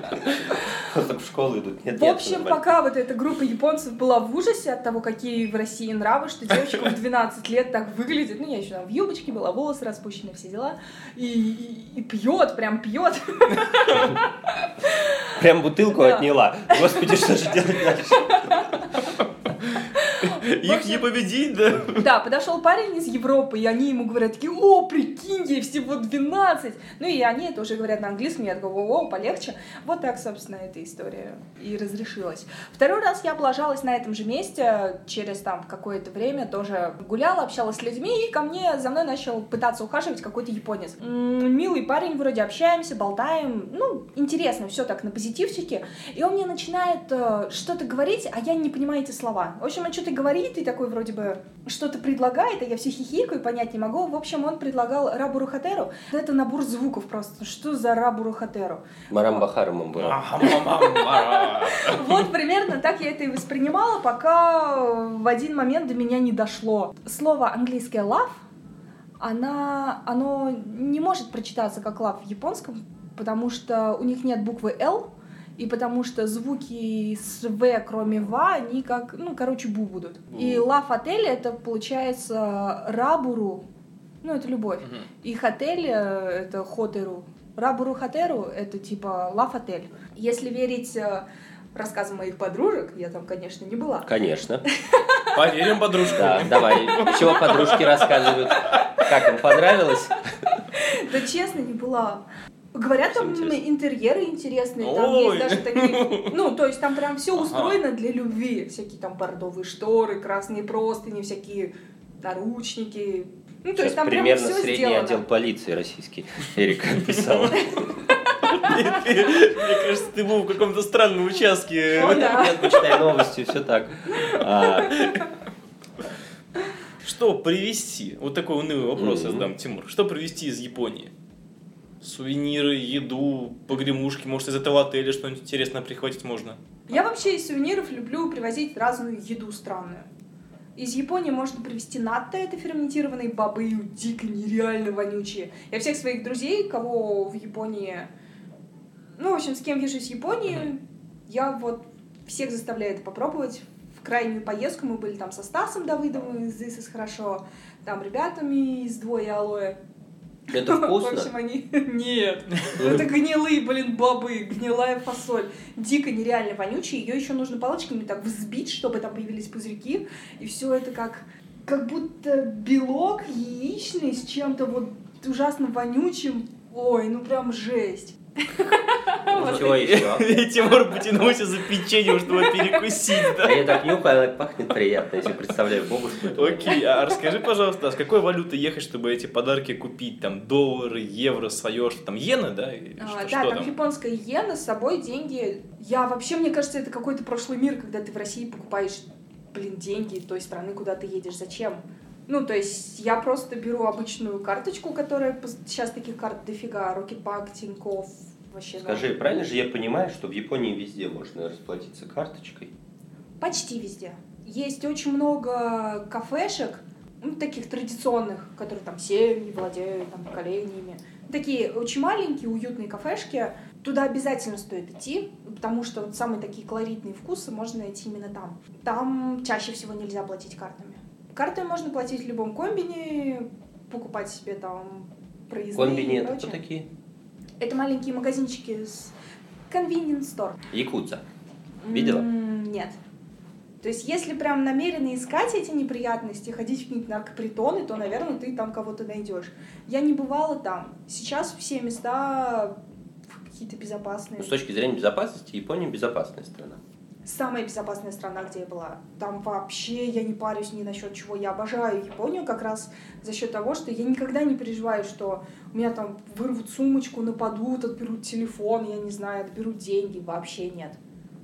Школу идут. Нет, В нет, общем, нормально. пока вот эта группа японцев была в ужасе от того, какие в России нравы, что девочка в 12 лет так выглядит. Ну, я еще там в юбочке была, волосы распущены, все дела. И, и, и пьет, прям пьет. Прям бутылку Да. отняла. Господи, что же делать дальше? Их не победить, да? Да, подошел парень из Европы, и они ему говорят такие, о, прикинь, ей всего 12. Ну и они это уже говорят на английском, я такой, о, полегче. Вот так, собственно, эта история и разрешилась. Второй раз я облажалась на этом же месте, через там какое-то время тоже гуляла, общалась с людьми, и ко мне за мной начал пытаться ухаживать какой-то японец. Милый парень, вроде общаемся, болтаем, ну, интересно, все так на позитивчике. И он мне начинает э, что-то говорить, а я не понимаю эти слова. В общем, он что-то говорит и такой вроде бы что-то предлагает, а я все хихикаю, понять не могу. В общем, он предлагал Рабуру Хатеру. Это набор звуков просто. Что за Рабуру Хатеру? Марам Мамбура. Ахамамамбара. Вот примерно так я это и воспринимала, пока в один момент до меня не дошло. Слово английское love, она, оно не может прочитаться как love в японском, потому что у них нет буквы L, и потому что звуки с В, кроме ва, они как, ну, короче, бу будут. И love отель это получается рабуру, ну, это любовь. Мгм. И хотель э, это хотеру. Рабуру хатеру это типа лав отель. Если верить э, рассказам моих подружек, я там, конечно, не была. Конечно. Поверим подружку. Да, давай. Чего подружки рассказывают? Как им понравилось? Да честно, не была. Говорят, там интересно. интерьеры интересные, там Ой. есть даже такие, *laughs* ну, то есть там прям все Ага. устроено для любви. Всякие там бордовые шторы, красные простыни, всякие наручники. Ну, то Сейчас есть там прям примерно все средний сделано. отдел полиции российский. Эрика писала. *laughs* Мне кажется, ты был в каком-то странном участке. Нет, *laughs* почитай новости, все так. А, Что привезти? Вот такой унылый вопрос я задам, Тимур. Что привезти из Японии? Сувениры, еду, погремушки, может, из этого отеля что-нибудь интересное прихватить можно? Я вообще из сувениров люблю привозить разную еду странную. Из Японии можно привезти натто, это ферментированные бобы, дико нереально вонючие. Я всех своих друзей, кого в Японии... Ну, в общем, с кем вижу из Японии, я вот всех заставляю это попробовать. В крайнюю поездку мы были там со Стасом Давыдовым из This is хорошо, там ребятами из Двое Алоэ. Это В *laughs* общем, вкусно? они... *laughs* Нет. Это гнилые, блин, бобы, гнилая фасоль. Дико нереально вонючая. Ее еще нужно палочками так взбить, чтобы там появились пузырьки. И все это как как будто белок яичный с чем-то вот ужасно вонючим. Ой, ну прям жесть. Чего еще? *laughs* Тимур потянулся за печеньем, чтобы перекусить, А да? я так нюхаю, она пахнет приятно, если представляю бабушку. Окей, а расскажи, пожалуйста, а с какой валюты ехать, чтобы эти подарки купить? Там доллары, евро, свое, что там, иены, да? А, да, там, японская иена, с собой деньги. Я вообще, мне кажется, это какой-то прошлый мир, когда ты в России покупаешь блин, деньги той страны, куда ты едешь, зачем? Ну, то есть я просто беру обычную карточку, которая сейчас таких карт дофига, Рокетбанк, Тинькофф, вообще. да. Скажи, правильно же я понимаю, что в Японии везде можно расплатиться карточкой? Почти везде. Есть очень много кафешек, ну, таких традиционных, которые там семьи владеют там, поколениями. Такие очень маленькие, уютные кафешки. Туда обязательно стоит идти, потому что вот самые такие колоритные вкусы можно найти именно там. Там чаще всего нельзя платить картами. Картами можно платить в любом комбине, покупать себе там проездные Комбини и это кто такие? Это маленькие магазинчики с convenience store. Якудза. Видела? Нет. То есть, если прям намеренно искать эти неприятности, ходить в какие-нибудь наркопритоны, то, наверное, ты там кого-то найдешь. Я не бывала там. Сейчас все места какие-то безопасные. Ну, с точки зрения безопасности, Япония безопасная страна. Самая безопасная страна, где я была. Там вообще я не парюсь ни насчет чего. Я обожаю Японию как раз за счет того, что я никогда не переживаю, что у меня там вырвут сумочку, нападут, отберут телефон, я не знаю, отберут деньги. Вообще нет.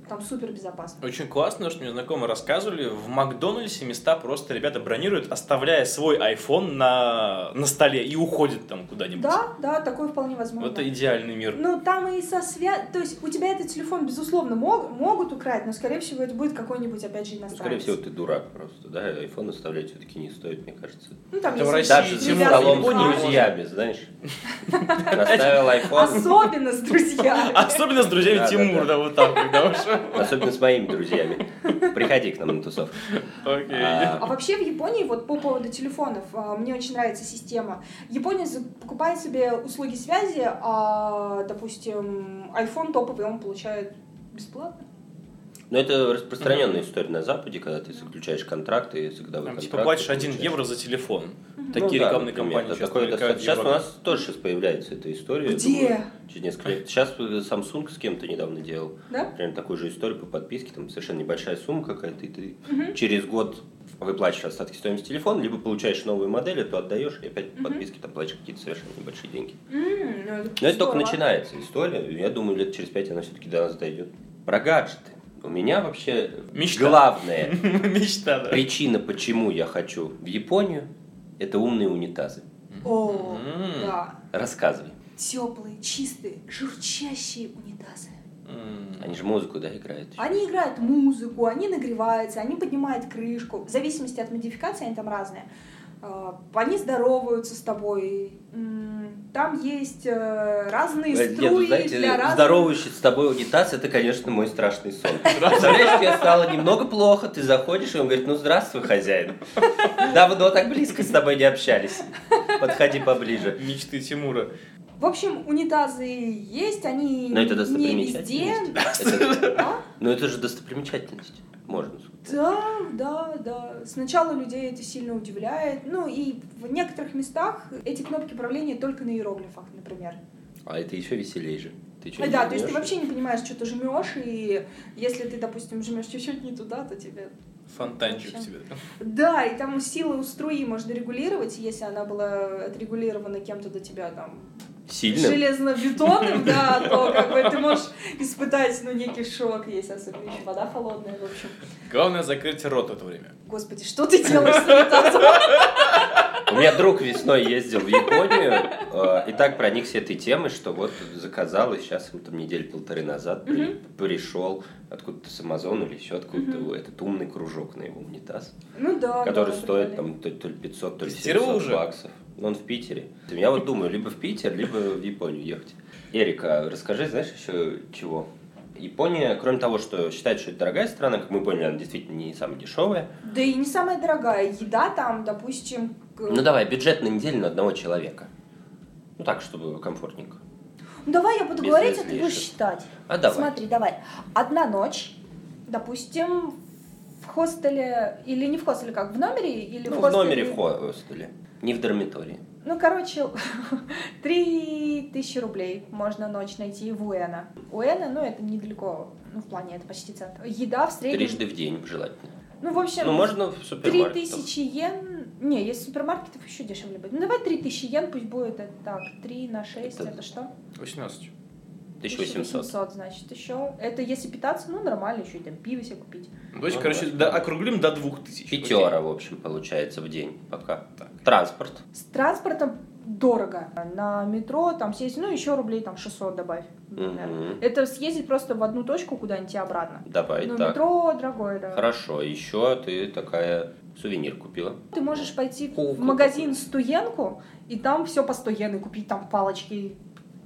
Там супер безопасно. Очень классно, что мне знакомые рассказывали, в Макдональдсе места просто ребята бронируют, оставляя свой iPhone на, на столе и уходят там куда-нибудь. Да, да, такое вполне возможно. Это идеальный мир. Ну, там и со свя... То есть у тебя этот телефон, безусловно, мог- могут украсть, но, скорее всего, это будет какой-нибудь, опять же, Ну, иностранец. скорее всего, ты дурак просто, да? Айфон оставлять все-таки не стоит, мне кажется. Ну, там Это в России Даже привязанный столом с друзьями, знаешь. *laughs* Оставил айфон. Особенно с друзьями. Особенно с друзьями Да, да, вот так, когда уж. Особенно с моими друзьями. Приходи к нам на тусовку. Окей. А, А вообще в Японии, вот по поводу телефонов, а, мне очень нравится система. Япония покупает себе услуги связи, а, допустим, iPhone топовый он получает бесплатно. Ну, это распространенная история на Западе, когда ты заключаешь контракт и согласовываешь Там, типа платишь 1 евро за телефон. Такие Ну рекламные да, сейчас такое достаточно. Сейчас у нас тоже сейчас появляется эта история. Где? думаю, через несколько лет. Сейчас Samsung с кем-то недавно делал. Да? Например, такую же историю по подписке. Там совершенно небольшая сумма какая-то, и ты через год выплачиваешь остатки стоимости телефона, либо получаешь новую модель, эту отдаешь, и опять по подписке там платишь какие-то совершенно небольшие деньги. Ну, это Но это только начинается история. Я думаю, лет через пять она все-таки до нас дойдет. Про гаджеты. У меня вообще Мечта. главная *laughs* Мечта, да. причина, почему я хочу в Японию, это умные унитазы. О, М. да. Рассказывай. Теплые, чистые, журчащие унитазы. Они же музыку, да, играют? Они играют музыку, они нагреваются, они поднимают крышку. В зависимости от модификации они там разные. А, Они здороваются с тобой. Там есть э, разные Нет, струи ну, знаете, для разных... здоровающийся с тобой унитаз, это, конечно, мой страшный сон. *laughs* Представляешь, тебе стало немного плохо, ты заходишь, и он говорит, ну, здравствуй, хозяин. Давно так близко с тобой не общались. Подходи поближе. Мечты Тимура. В общем, унитазы есть, они Но это не везде. Это- А? Ну, это же достопримечательность. Можно сказать. Да, да, да. Сначала людей это сильно удивляет. Ну и в некоторых местах эти кнопки управления только на иероглифах, например. А это еще веселее же. Ты чё, А, не да, то есть ты вообще не понимаешь, что ты жмешь, и если ты, допустим, жмешь чуть-чуть не туда, то тебе. Фонтанчик тебе. Да, и там силу у струи можно регулировать, если она была отрегулирована кем-то до тебя там Сильно? железно-бетонным, да, *laughs* то как бы ты можешь испытать, ну, некий шок, если особенно еще вода холодная, в общем. Главное закрыть рот в это время. Господи, что ты делаешь с унитазом? У меня друг весной ездил в Японию э, и так проникся этой темой, что вот заказал, и сейчас он там недели полторы назад при- пришел откуда-то с Амазона или еще откуда-то этот умный кружок на его унитаз, Ну да. который стоит там то, ли 500, то ли Тестировал 700 уже? баксов. Но он в Питере. Я вот думаю, либо в Питер, либо в Японию ехать. Эрика, расскажи, знаешь, еще чего? Япония, кроме того, что считает, что это дорогая страна, как мы поняли, она действительно не самая дешевая. Да и не самая дорогая. Еда там, допустим... Ну давай, бюджет на неделю на одного человека. Ну так, чтобы комфортненько. Ну, давай я буду Без говорить, а ты будешь считать. А давай. Смотри, давай. Одна ночь, допустим, в хостеле, или не в хостеле, как, в номере? Или Ну, в, в хостеле? номере в хостеле, не в дармитории. Ну, короче, *laughs* три тысячи рублей можно ночь найти в Уэна. Уэна, ну, это недалеко, ну, в плане, это почти центр. Еда в среднем... Трижды в день желательно. Ну, в общем, Ну, можно в три супермаркет. тысячи йен... Не, есть супермаркетов еще дешевле будет. Ну, давай три тысячи йен, пусть будет это так. Три на шесть, Это- это что? 18. 1800. 1800, значит, еще. Это если питаться, ну, нормально, еще и там пиво себе купить. Ну, То есть, Ну, короче, да. до- округлим до 2000. Пятера, в общем, получается в день пока. Так. Транспорт. С транспортом дорого. На метро там сесть, ну, еще рублей там 600 добавь. Мгм. Это съездить просто в одну точку куда-нибудь и обратно. Давай ну, так. метро дорогое, да. Хорошо, еще ты такая сувенир купила. Ты можешь пойти Куклу в магазин Стуенку, и там все по 100 йен, и купить там палочки.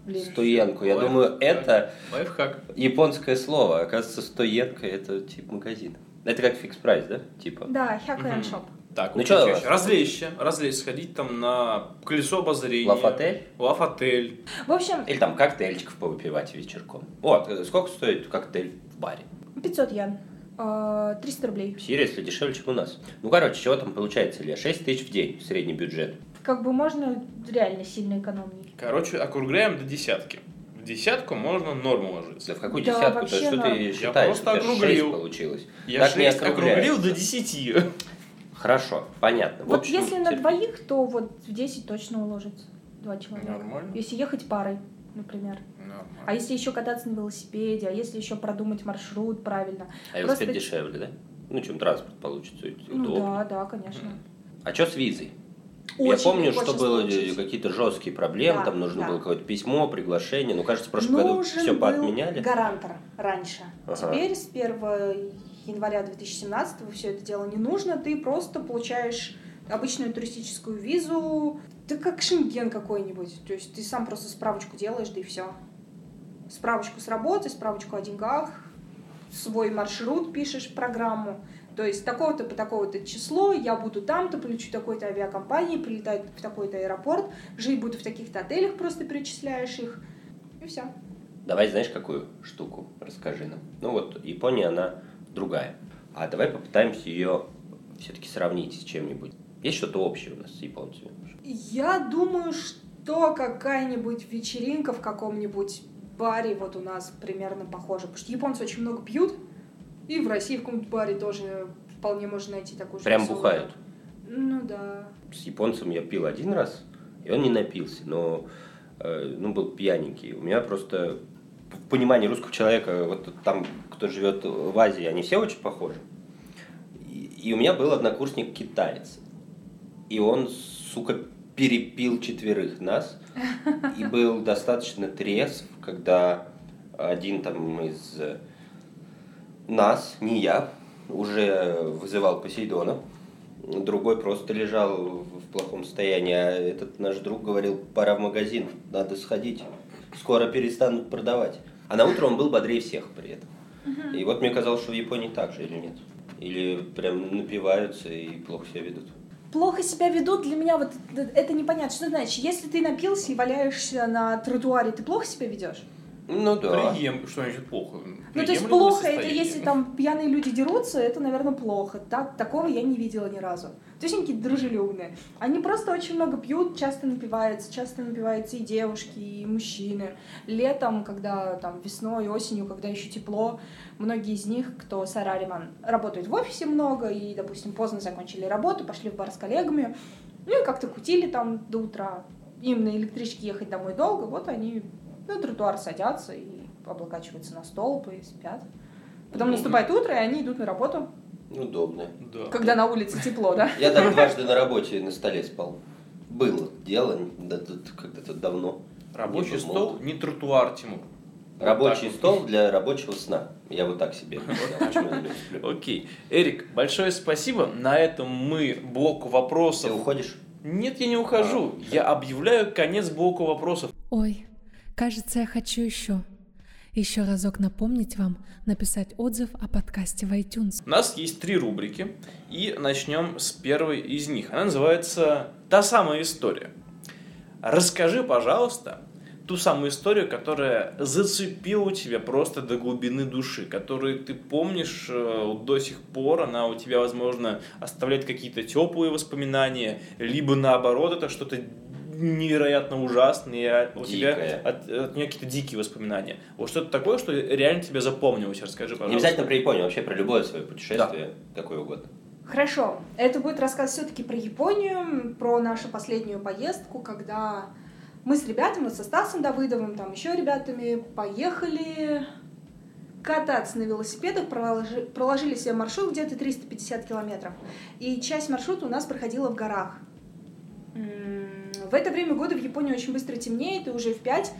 Блин. Стоенку. Я Лайф- думаю, это Лайфхак. японское слово. Оказывается, стоенка это тип магазин. Это как Fix Price, да? Типа. Да, 百円. ショップ. Так, Ну что, развлечься, развлечься, сходить там на колесо обозрения. Love отель? Love отель. В общем, Или там коктейльчиков повыпивать вечерком. Вот, э, сколько стоит коктейль в баре? 500 йен. Э, 300 рублей. Серьезно, дешевле, чем у нас. Ну, короче, чего там получается, Илья? 6 тысяч в день, средний бюджет. Как бы можно реально сильно экономить. Короче, округляем до десятки. В десятку можно норму ложиться. Да в какую Да, десятку? То вообще есть, что норм. ты Я считаешь? просто У тебя округлил. получилось. Я Так не 6 округлил до 10. Хорошо, понятно. Вот общем, если на двоих, то вот в 10 точно уложится. Два человека. Нормально. Если ехать парой, например. А если еще кататься на велосипеде, а если еще продумать маршрут правильно. А велосипед просто- дешевле, да? Ну, чем транспорт получится, Ну да, да, конечно. А что с визой? Я Очень помню, легко что было получить. какие-то жесткие проблемы, Да, там нужно да. было какое-то письмо, приглашение. Ну, кажется, в прошлом году Нужен все был поотменяли. гарантор раньше. Ага. Теперь с 1 января 2017 все это дело не нужно. Ты просто получаешь обычную туристическую визу. Да как шенген какой-нибудь. То есть ты сам просто справочку делаешь, да и все. Справочку с работы, справочку о деньгах, свой маршрут пишешь, программу. То есть такого-то по такого-то число, я буду там-то, полечу такой-то авиакомпании, прилетаю в такой-то аэропорт, жить буду в таких-то отелях, просто перечисляешь их. И все. Давай, знаешь, какую штуку расскажи нам. Ну вот, Япония, она другая. А давай попытаемся ее все-таки сравнить с чем-нибудь. Есть что-то общее у нас с японцами? Я думаю, что какая-нибудь вечеринка в каком-нибудь баре вот у нас примерно похожа. Потому что японцы очень много пьют, и в России в каком-нибудь баре тоже вполне можно найти такую же Прям веселую. бухают. Ну да. С японцем я пил один раз, и он не напился, но э, ну, был пьяненький. У меня просто понимании русского человека, вот там, кто живет в Азии, они все очень похожи. И, у меня был однокурсник китаец. И он, сука, перепил четверых нас. И был достаточно трезв, когда один там из э, нас, не я, уже вызывал Посейдона. Другой просто лежал в плохом состоянии, а этот наш друг говорил, пора в магазин, надо сходить, скоро перестанут продавать. А на утро он был бодрее всех при этом. И вот мне казалось, что в Японии так же или нет? Или прям напиваются и плохо себя ведут? Плохо себя ведут, для меня вот это- непонятно. Что значит, если ты напился и валяешься на тротуаре, ты плохо себя ведешь? Ну да. Прием, что значит плохо? Ну, то есть плохо, это состояние. если там пьяные люди дерутся, это, наверное, плохо. Так, такого я не видела ни разу. То есть они какие-то дружелюбные. Они просто очень много пьют, часто напиваются, часто напиваются и девушки, и мужчины. Летом, когда там весной, осенью, когда еще тепло, многие из них, кто сарариман, работают в офисе много и, допустим, поздно закончили работу, пошли в бар с коллегами, ну и как-то кутили там до утра. Им на электричке ехать домой долго, вот они на тротуар садятся и облокачиваются на столб и спят. Потом Удобно. наступает утро, и они идут на работу, Удобно. Да. когда на улице тепло, да? Я так дважды на работе на столе спал. Было дело да, да, когда-то давно. Рабочий стол, не тротуар, Тимур. Рабочий стол для рабочего сна. Я вот так себе. Окей. Эрик, большое спасибо. На этом мы блок Ты вопросов... уходишь? Нет, я не ухожу. Я объявляю конец блока вопросов. Ой, кажется, я хочу еще. Еще разок напомнить вам написать отзыв о подкасте в iTunes. У нас есть три рубрики, и начнем с первой из них. Она называется «Та самая история». Расскажи, пожалуйста, ту самую историю, которая зацепила тебя просто до глубины души, которую ты помнишь э, до сих пор, она у тебя, возможно, оставляет какие-то теплые воспоминания, либо наоборот, это что-то невероятно ужасное, а у тебя от, от нее какие-то дикие воспоминания. Вот что-то такое, что реально тебе запомнилось, расскажи, пожалуйста. Не обязательно про Японию, вообще про любое свое путешествие, какое угодно. Хорошо. Это будет рассказ все-таки про Японию, про нашу последнюю поездку, когда Мы с ребятами, вот со Стасом Давыдовым, там еще ребятами поехали кататься на велосипедах, проложи, проложили себе маршрут где-то 350 километров. И часть маршрута у нас проходила в горах. В это время года в Японии очень быстро темнеет, и уже в 5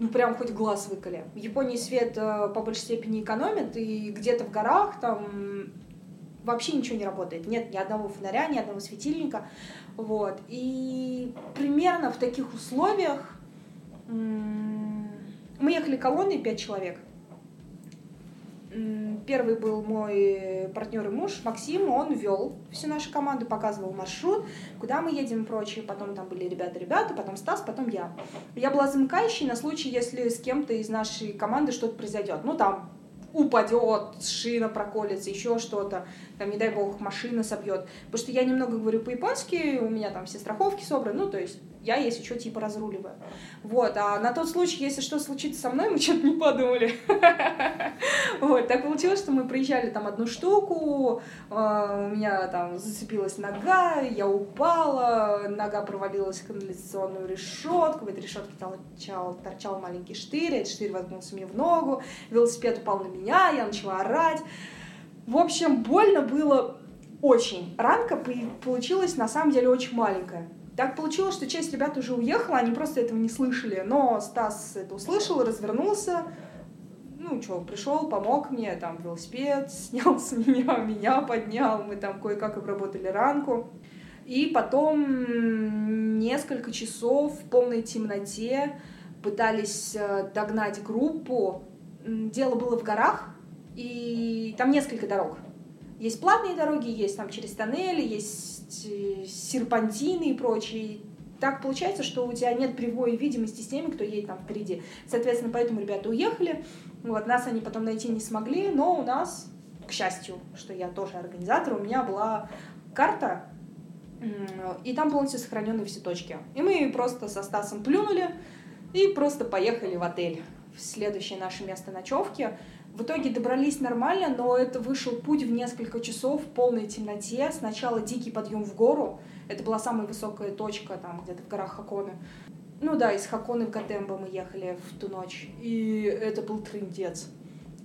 ну прям хоть глаз выколи. В Японии свет э, по большей степени экономит, и где-то в горах там вообще ничего не работает. Нет ни одного фонаря, ни одного светильника. Вот. И примерно в таких условиях мы ехали колонной пять человек. Первый был мой партнер и муж Максим, он вел всю нашу команду, показывал маршрут, куда мы едем и прочее. Потом там были ребята-ребята, потом Стас, потом я. Я была замыкающей на случай, если с кем-то из нашей команды что-то произойдет. Ну, там упадет, шина проколется, еще что-то, там, не дай бог, машина собьет. Потому что я немного говорю по-японски, у меня там все страховки собраны, ну, то есть я, если что, типа разруливаю. Вот, а на тот случай, если что случится со мной, мы что-то не подумали. *laughs* Вот, так получилось, что мы проезжали там одну штуку, а, у меня там зацепилась нога, я упала, нога провалилась в канализационную решетку, в этой решетке торчал, торчал маленький штырь, этот штырь воткнулся мне в ногу, велосипед упал на меня, я начала орать. В общем, больно было очень. Ранка получилась на самом деле очень маленькая. Так получилось, что часть ребят уже уехала, они просто этого не слышали. Но Стас это услышал, развернулся, ну что, пришел, помог мне, там, велосипед *laughs* снял с меня, меня поднял, мы там кое-как обработали ранку. И потом несколько часов в полной темноте пытались э, догнать группу. Дело было в горах, и там несколько дорог. Есть платные дороги, есть там через тоннели, есть э, серпантины и прочие. Так получается, что у тебя нет прямой видимости с теми, кто едет там впереди. Соответственно, поэтому ребята уехали. Вот, нас они потом найти не смогли, но у нас, к счастью, что я тоже организатор, у меня была карта, и там полностью сохранены все точки. И мы просто со Стасом плюнули и просто поехали в отель. В следующее наше место ночевки. В итоге добрались нормально, но это вышел путь в несколько часов в полной темноте. Сначала дикий подъем в гору. Это была самая высокая точка там где-то в горах Хаконы. Ну да, из Хаконы в Гатембо мы ехали в ту ночь. И это был трындец.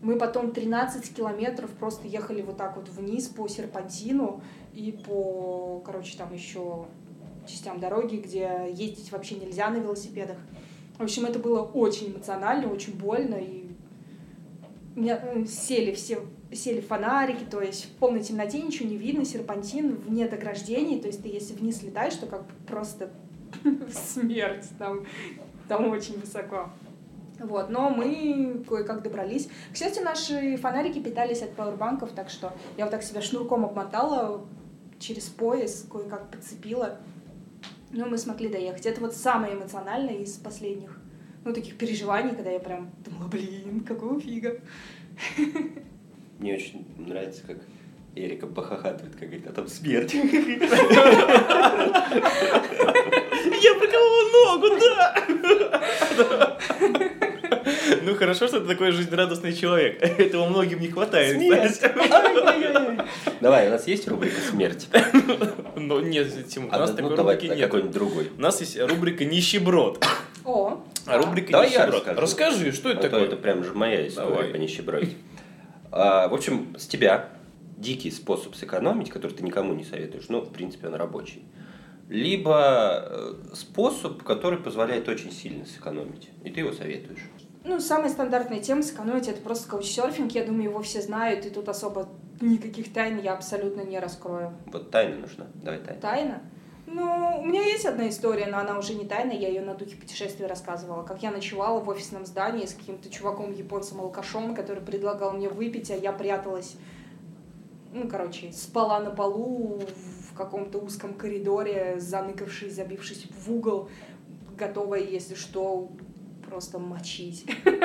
Мы потом 13 километров просто ехали вот так вот вниз по серпантину и по, короче, там еще частям дороги, где ездить вообще нельзя на велосипедах. В общем, это было очень эмоционально, очень больно, и меня сели все сели фонарики, то есть в полной темноте ничего не видно, серпантин вне ограждений, то есть ты если вниз летаешь, то как просто *laughs* смерть там, там очень высоко. Вот, но мы кое-как добрались. К счастью, наши фонарики питались от пауэрбанков, так что я вот так себя шнурком обмотала через пояс, кое-как подцепила. Ну, мы смогли доехать. Это вот самое эмоциональное из последних ну, таких переживаний, когда я прям думала, блин, какого фига. Мне очень нравится, как Эрика похохатывает, как говорит, а там смерть. Я приколола ногу, да! Ну хорошо, что ты такой жизнерадостный человек. Этого многим не хватает. Давай, у нас есть рубрика «Смерть»? Ну нет, Тим, у нас ну, такой рубрики нет. какой-нибудь другой. У нас есть рубрика «Нищеброд». О. А рубрика Давай я расскажу. Расскажи, что это А такое? это прям же моя история Давай. по нищеброде. А, В общем, с тебя дикий способ сэкономить, который ты никому не советуешь, ну, в принципе, он рабочий. Либо э, способ, который позволяет очень сильно сэкономить, и ты его советуешь. Ну, самая стандартная тема сэкономить это просто каучсерфинг. Я думаю, его все знают, и тут особо никаких тайн я абсолютно не раскрою. Вот тайна нужна. Давай тайна. Тайна? Ну, у меня есть одна история, но она уже не тайна, я ее на духе путешествия рассказывала. Как я ночевала в офисном здании с каким-то чуваком японцем-алкашом, который предлагал мне выпить, а я пряталась, ну, короче, спала на полу в каком-то узком коридоре, заныкавшись, забившись в угол, готовая, если что, просто мочить. *laughs*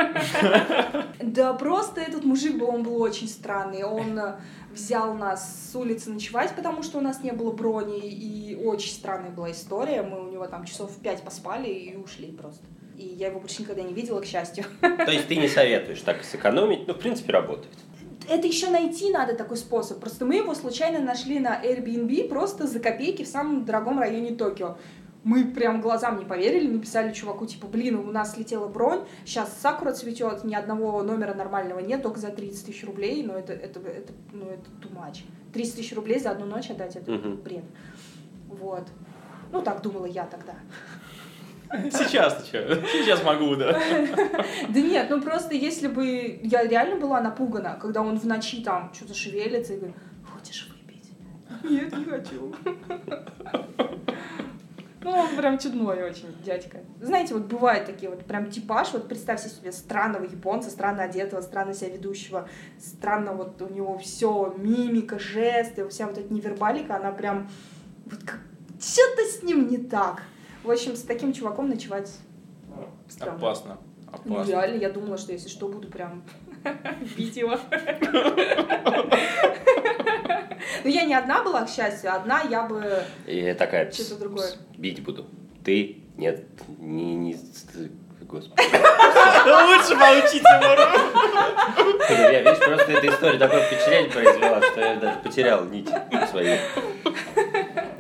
Да просто этот мужик был, он был очень странный. Он э, взял нас с улицы ночевать, потому что у нас не было брони, и очень странная была история. Мы у него там часов в пять поспали и ушли просто. И я его больше никогда не видела, к счастью. То есть ты не советуешь так сэкономить, ну, в принципе, работает. Это еще найти надо такой способ. Просто мы его случайно нашли на Airbnb просто за копейки в самом дорогом районе Токио. Мы прям глазам не поверили, написали чуваку, типа, блин, у нас слетела бронь, сейчас сакура цветет, ни одного номера нормального нет, только за 30 тысяч рублей, но это, это, это, ну, это too much. 30 тысяч рублей за одну ночь отдать, это Мгм. бред. Вот. Ну, так думала я тогда. Сейчас ты что? Сейчас могу, да. *laughs* Да нет, ну просто если бы я реально была напугана, когда он в ночи там что-то шевелится и говорит, хочешь выпить? Нет, не хочу. Ну, он прям чудной очень, дядька. Знаете, вот бывают такие вот прям типаж, вот представьте себе странного японца, странно одетого, странно себя ведущего, странно вот у него все, мимика, жесты, вся вот эта невербалика, она прям вот как что-то с ним не так. В общем, с таким чуваком ночевать странно. Опасно. Ну, Опасно. реально, я думала, что если что, буду прям *laughs* бить его. *laughs* Ну, я не одна была, к счастью, одна я бы... И такая, Что-то другое. бить буду. Ты? Нет, не, не, господи. Лучше молчи, Тимур. Я, видишь, просто эта история такое впечатление произвела, что я даже потерял нить свою.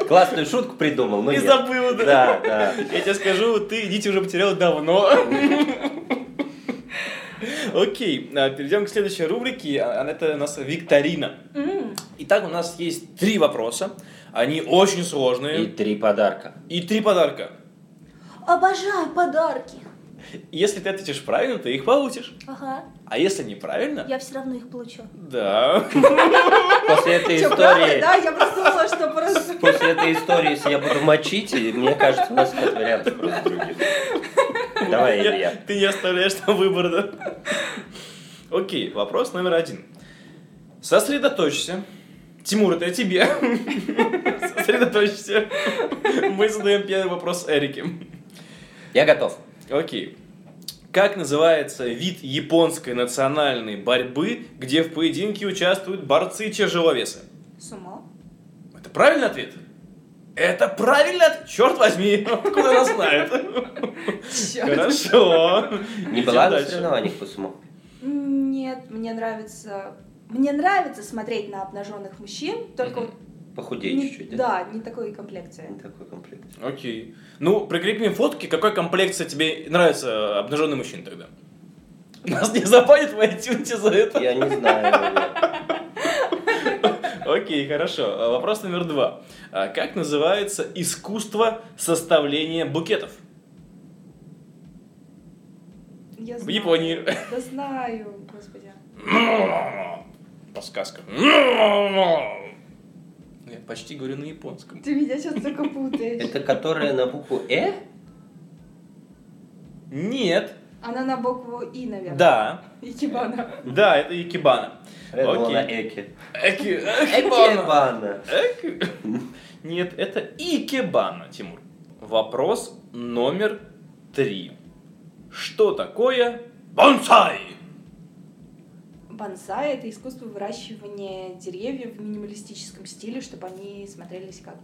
Классную шутку придумал, но Не нет. забыл, да? Да, да. Я тебе скажу, ты нить уже потерял давно. Окей, а, перейдем к следующей рубрике. а, Это у нас викторина. М, Итак, у нас есть три вопроса. Они очень И сложные. три подарка. И три подарка. Обожаю подарки. Если ты ответишь правильно, ты их получишь. Ага, А если неправильно, я все равно их получу. да. После этой истории, Да, я просто думала, что просто... после этой истории, если я буду мочить, и мне кажется, у нас нет вариантов просто других. Давай, Я- Илья. Ты не оставляешь там выбор, да? Окей, вопрос номер один. Сосредоточься. Тимур, это я тебе. Сосредоточься. Мы задаем первый вопрос Эрике. Я готов. Окей. Как называется вид японской национальной борьбы, где в поединке участвуют борцы тяжеловеса? Сумо. Это правильный ответ? Это правильный ответ? Черт возьми, откуда она знает? Хорошо. Не была на соревнованиях по сумо? Нет, мне нравится... Мне нравится смотреть на обнаженных мужчин, только вот Похудей не- чуть-чуть, да? Да, не такой комплекции. Не такой комплект. Окей. Ну, прикрепим фотки, какой комплекция тебе нравится обнаженный мужчина тогда. Нас не западет в iTunes за это. Я не знаю. *laughs* Окей, хорошо. А, Вопрос номер два. А Как называется искусство составления букетов? Я В знаю. Японии. Да знаю, господи. *laughs* Подсказка. Я почти говорю на японском. Ты меня сейчас только путаешь. Это которая на букву «э»? Нет. Она на букву И, наверное. Да. Икебана. Да, это икебана. Думал, Окей. на «эки». Эки, экебана. Экебана. Эк- Нет, это икебана, Тимур. Вопрос номер три. Что такое бонсай? Бонсай – это искусство выращивания деревьев в минималистическом стиле, чтобы они смотрелись как...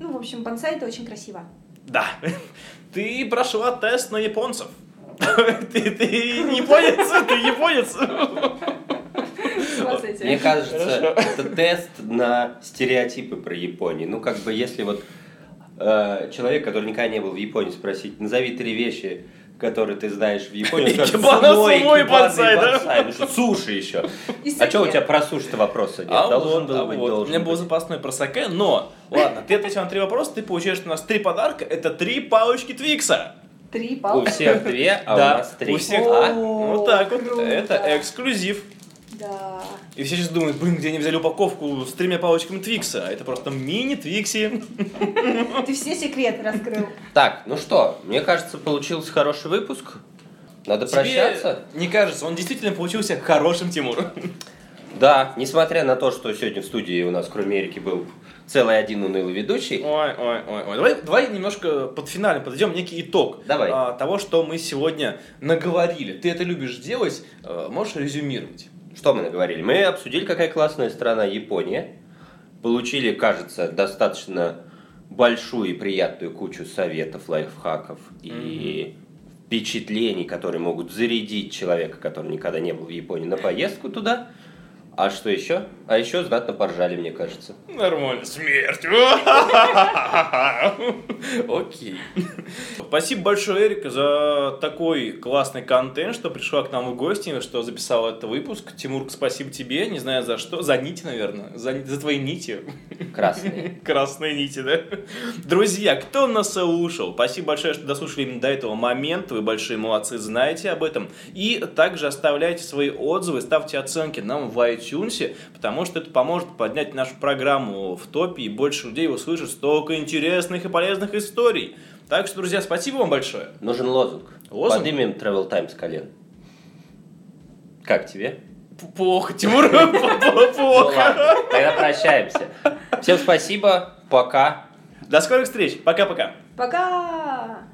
Ну, в общем, бонсай – это очень красиво. Да, *laughs* ты прошла тест на японцев. *laughs* Ты, ты не японец, ты японец. Мне кажется, это тест на стереотипы про Японию. Ну, как бы, если вот э, человек, который никогда не был в Японии, спросить, назови три вещи, которые ты знаешь в Японии, он скажет, Икебана, сумо, сумо и икебана бонсай, да? Ну суши еще. А что у тебя про суши-то вопроса нет? А должен был а быть, вот. У должен меня был запасной про саке, но... Ладно, ты ответил на три вопроса, ты получаешь у нас три подарка. Это три палочки Твикса. Три У палки. всех две, а у нас три. у всех- А? Вот так вот. Это эксклюзив. Да. И все сейчас думают, блин, где они взяли упаковку с тремя палочками Твикса? А это просто мини-Твикси. Ты все секреты раскрыл. Так, ну что, мне кажется, получился хороший выпуск. Надо Тебе прощаться. не кажется, он действительно получился хорошим, Тимур. Да, несмотря на то, что сегодня в студии у нас, кроме Эрики, был целый один унылый ведущий. Ой, ой, ой, ой. Давай, давай немножко под финалем подойдем некий итог Давай. а, того, что мы сегодня наговорили. Ты это любишь делать, а, можешь резюмировать? Что мы наговорили? Мы обсудили, какая классная страна Япония. Получили, кажется, достаточно большую и приятную кучу советов, лайфхаков и впечатлений, которые могут зарядить человека, который никогда не был в Японии, на поездку туда. А что еще? А еще знатно поржали, мне кажется. Нормально. Смерть. Окей. Спасибо большое, Эрика, за такой классный контент, что пришла к нам в гости, что записал этот выпуск. Тимур, спасибо тебе. Не знаю за что. За нити, наверное. За, за твои нити. Красные. Красные нити, да? Друзья, кто нас слушал? Спасибо большое, что дослушали именно до этого момента. Вы большие молодцы, знаете об этом. И также оставляйте свои отзывы, ставьте оценки нам в iTunes, потому что это поможет поднять нашу программу в топе, и больше людей услышат столько интересных и полезных историй. Так что, друзья, спасибо вам большое. Нужен лозунг. Лозунг? Поднимем Travel Time с колен. Как тебе? Плохо, Тимур, *laughs* плохо. тогда прощаемся. Всем спасибо, пока. До скорых встреч. Пока-пока. Пока!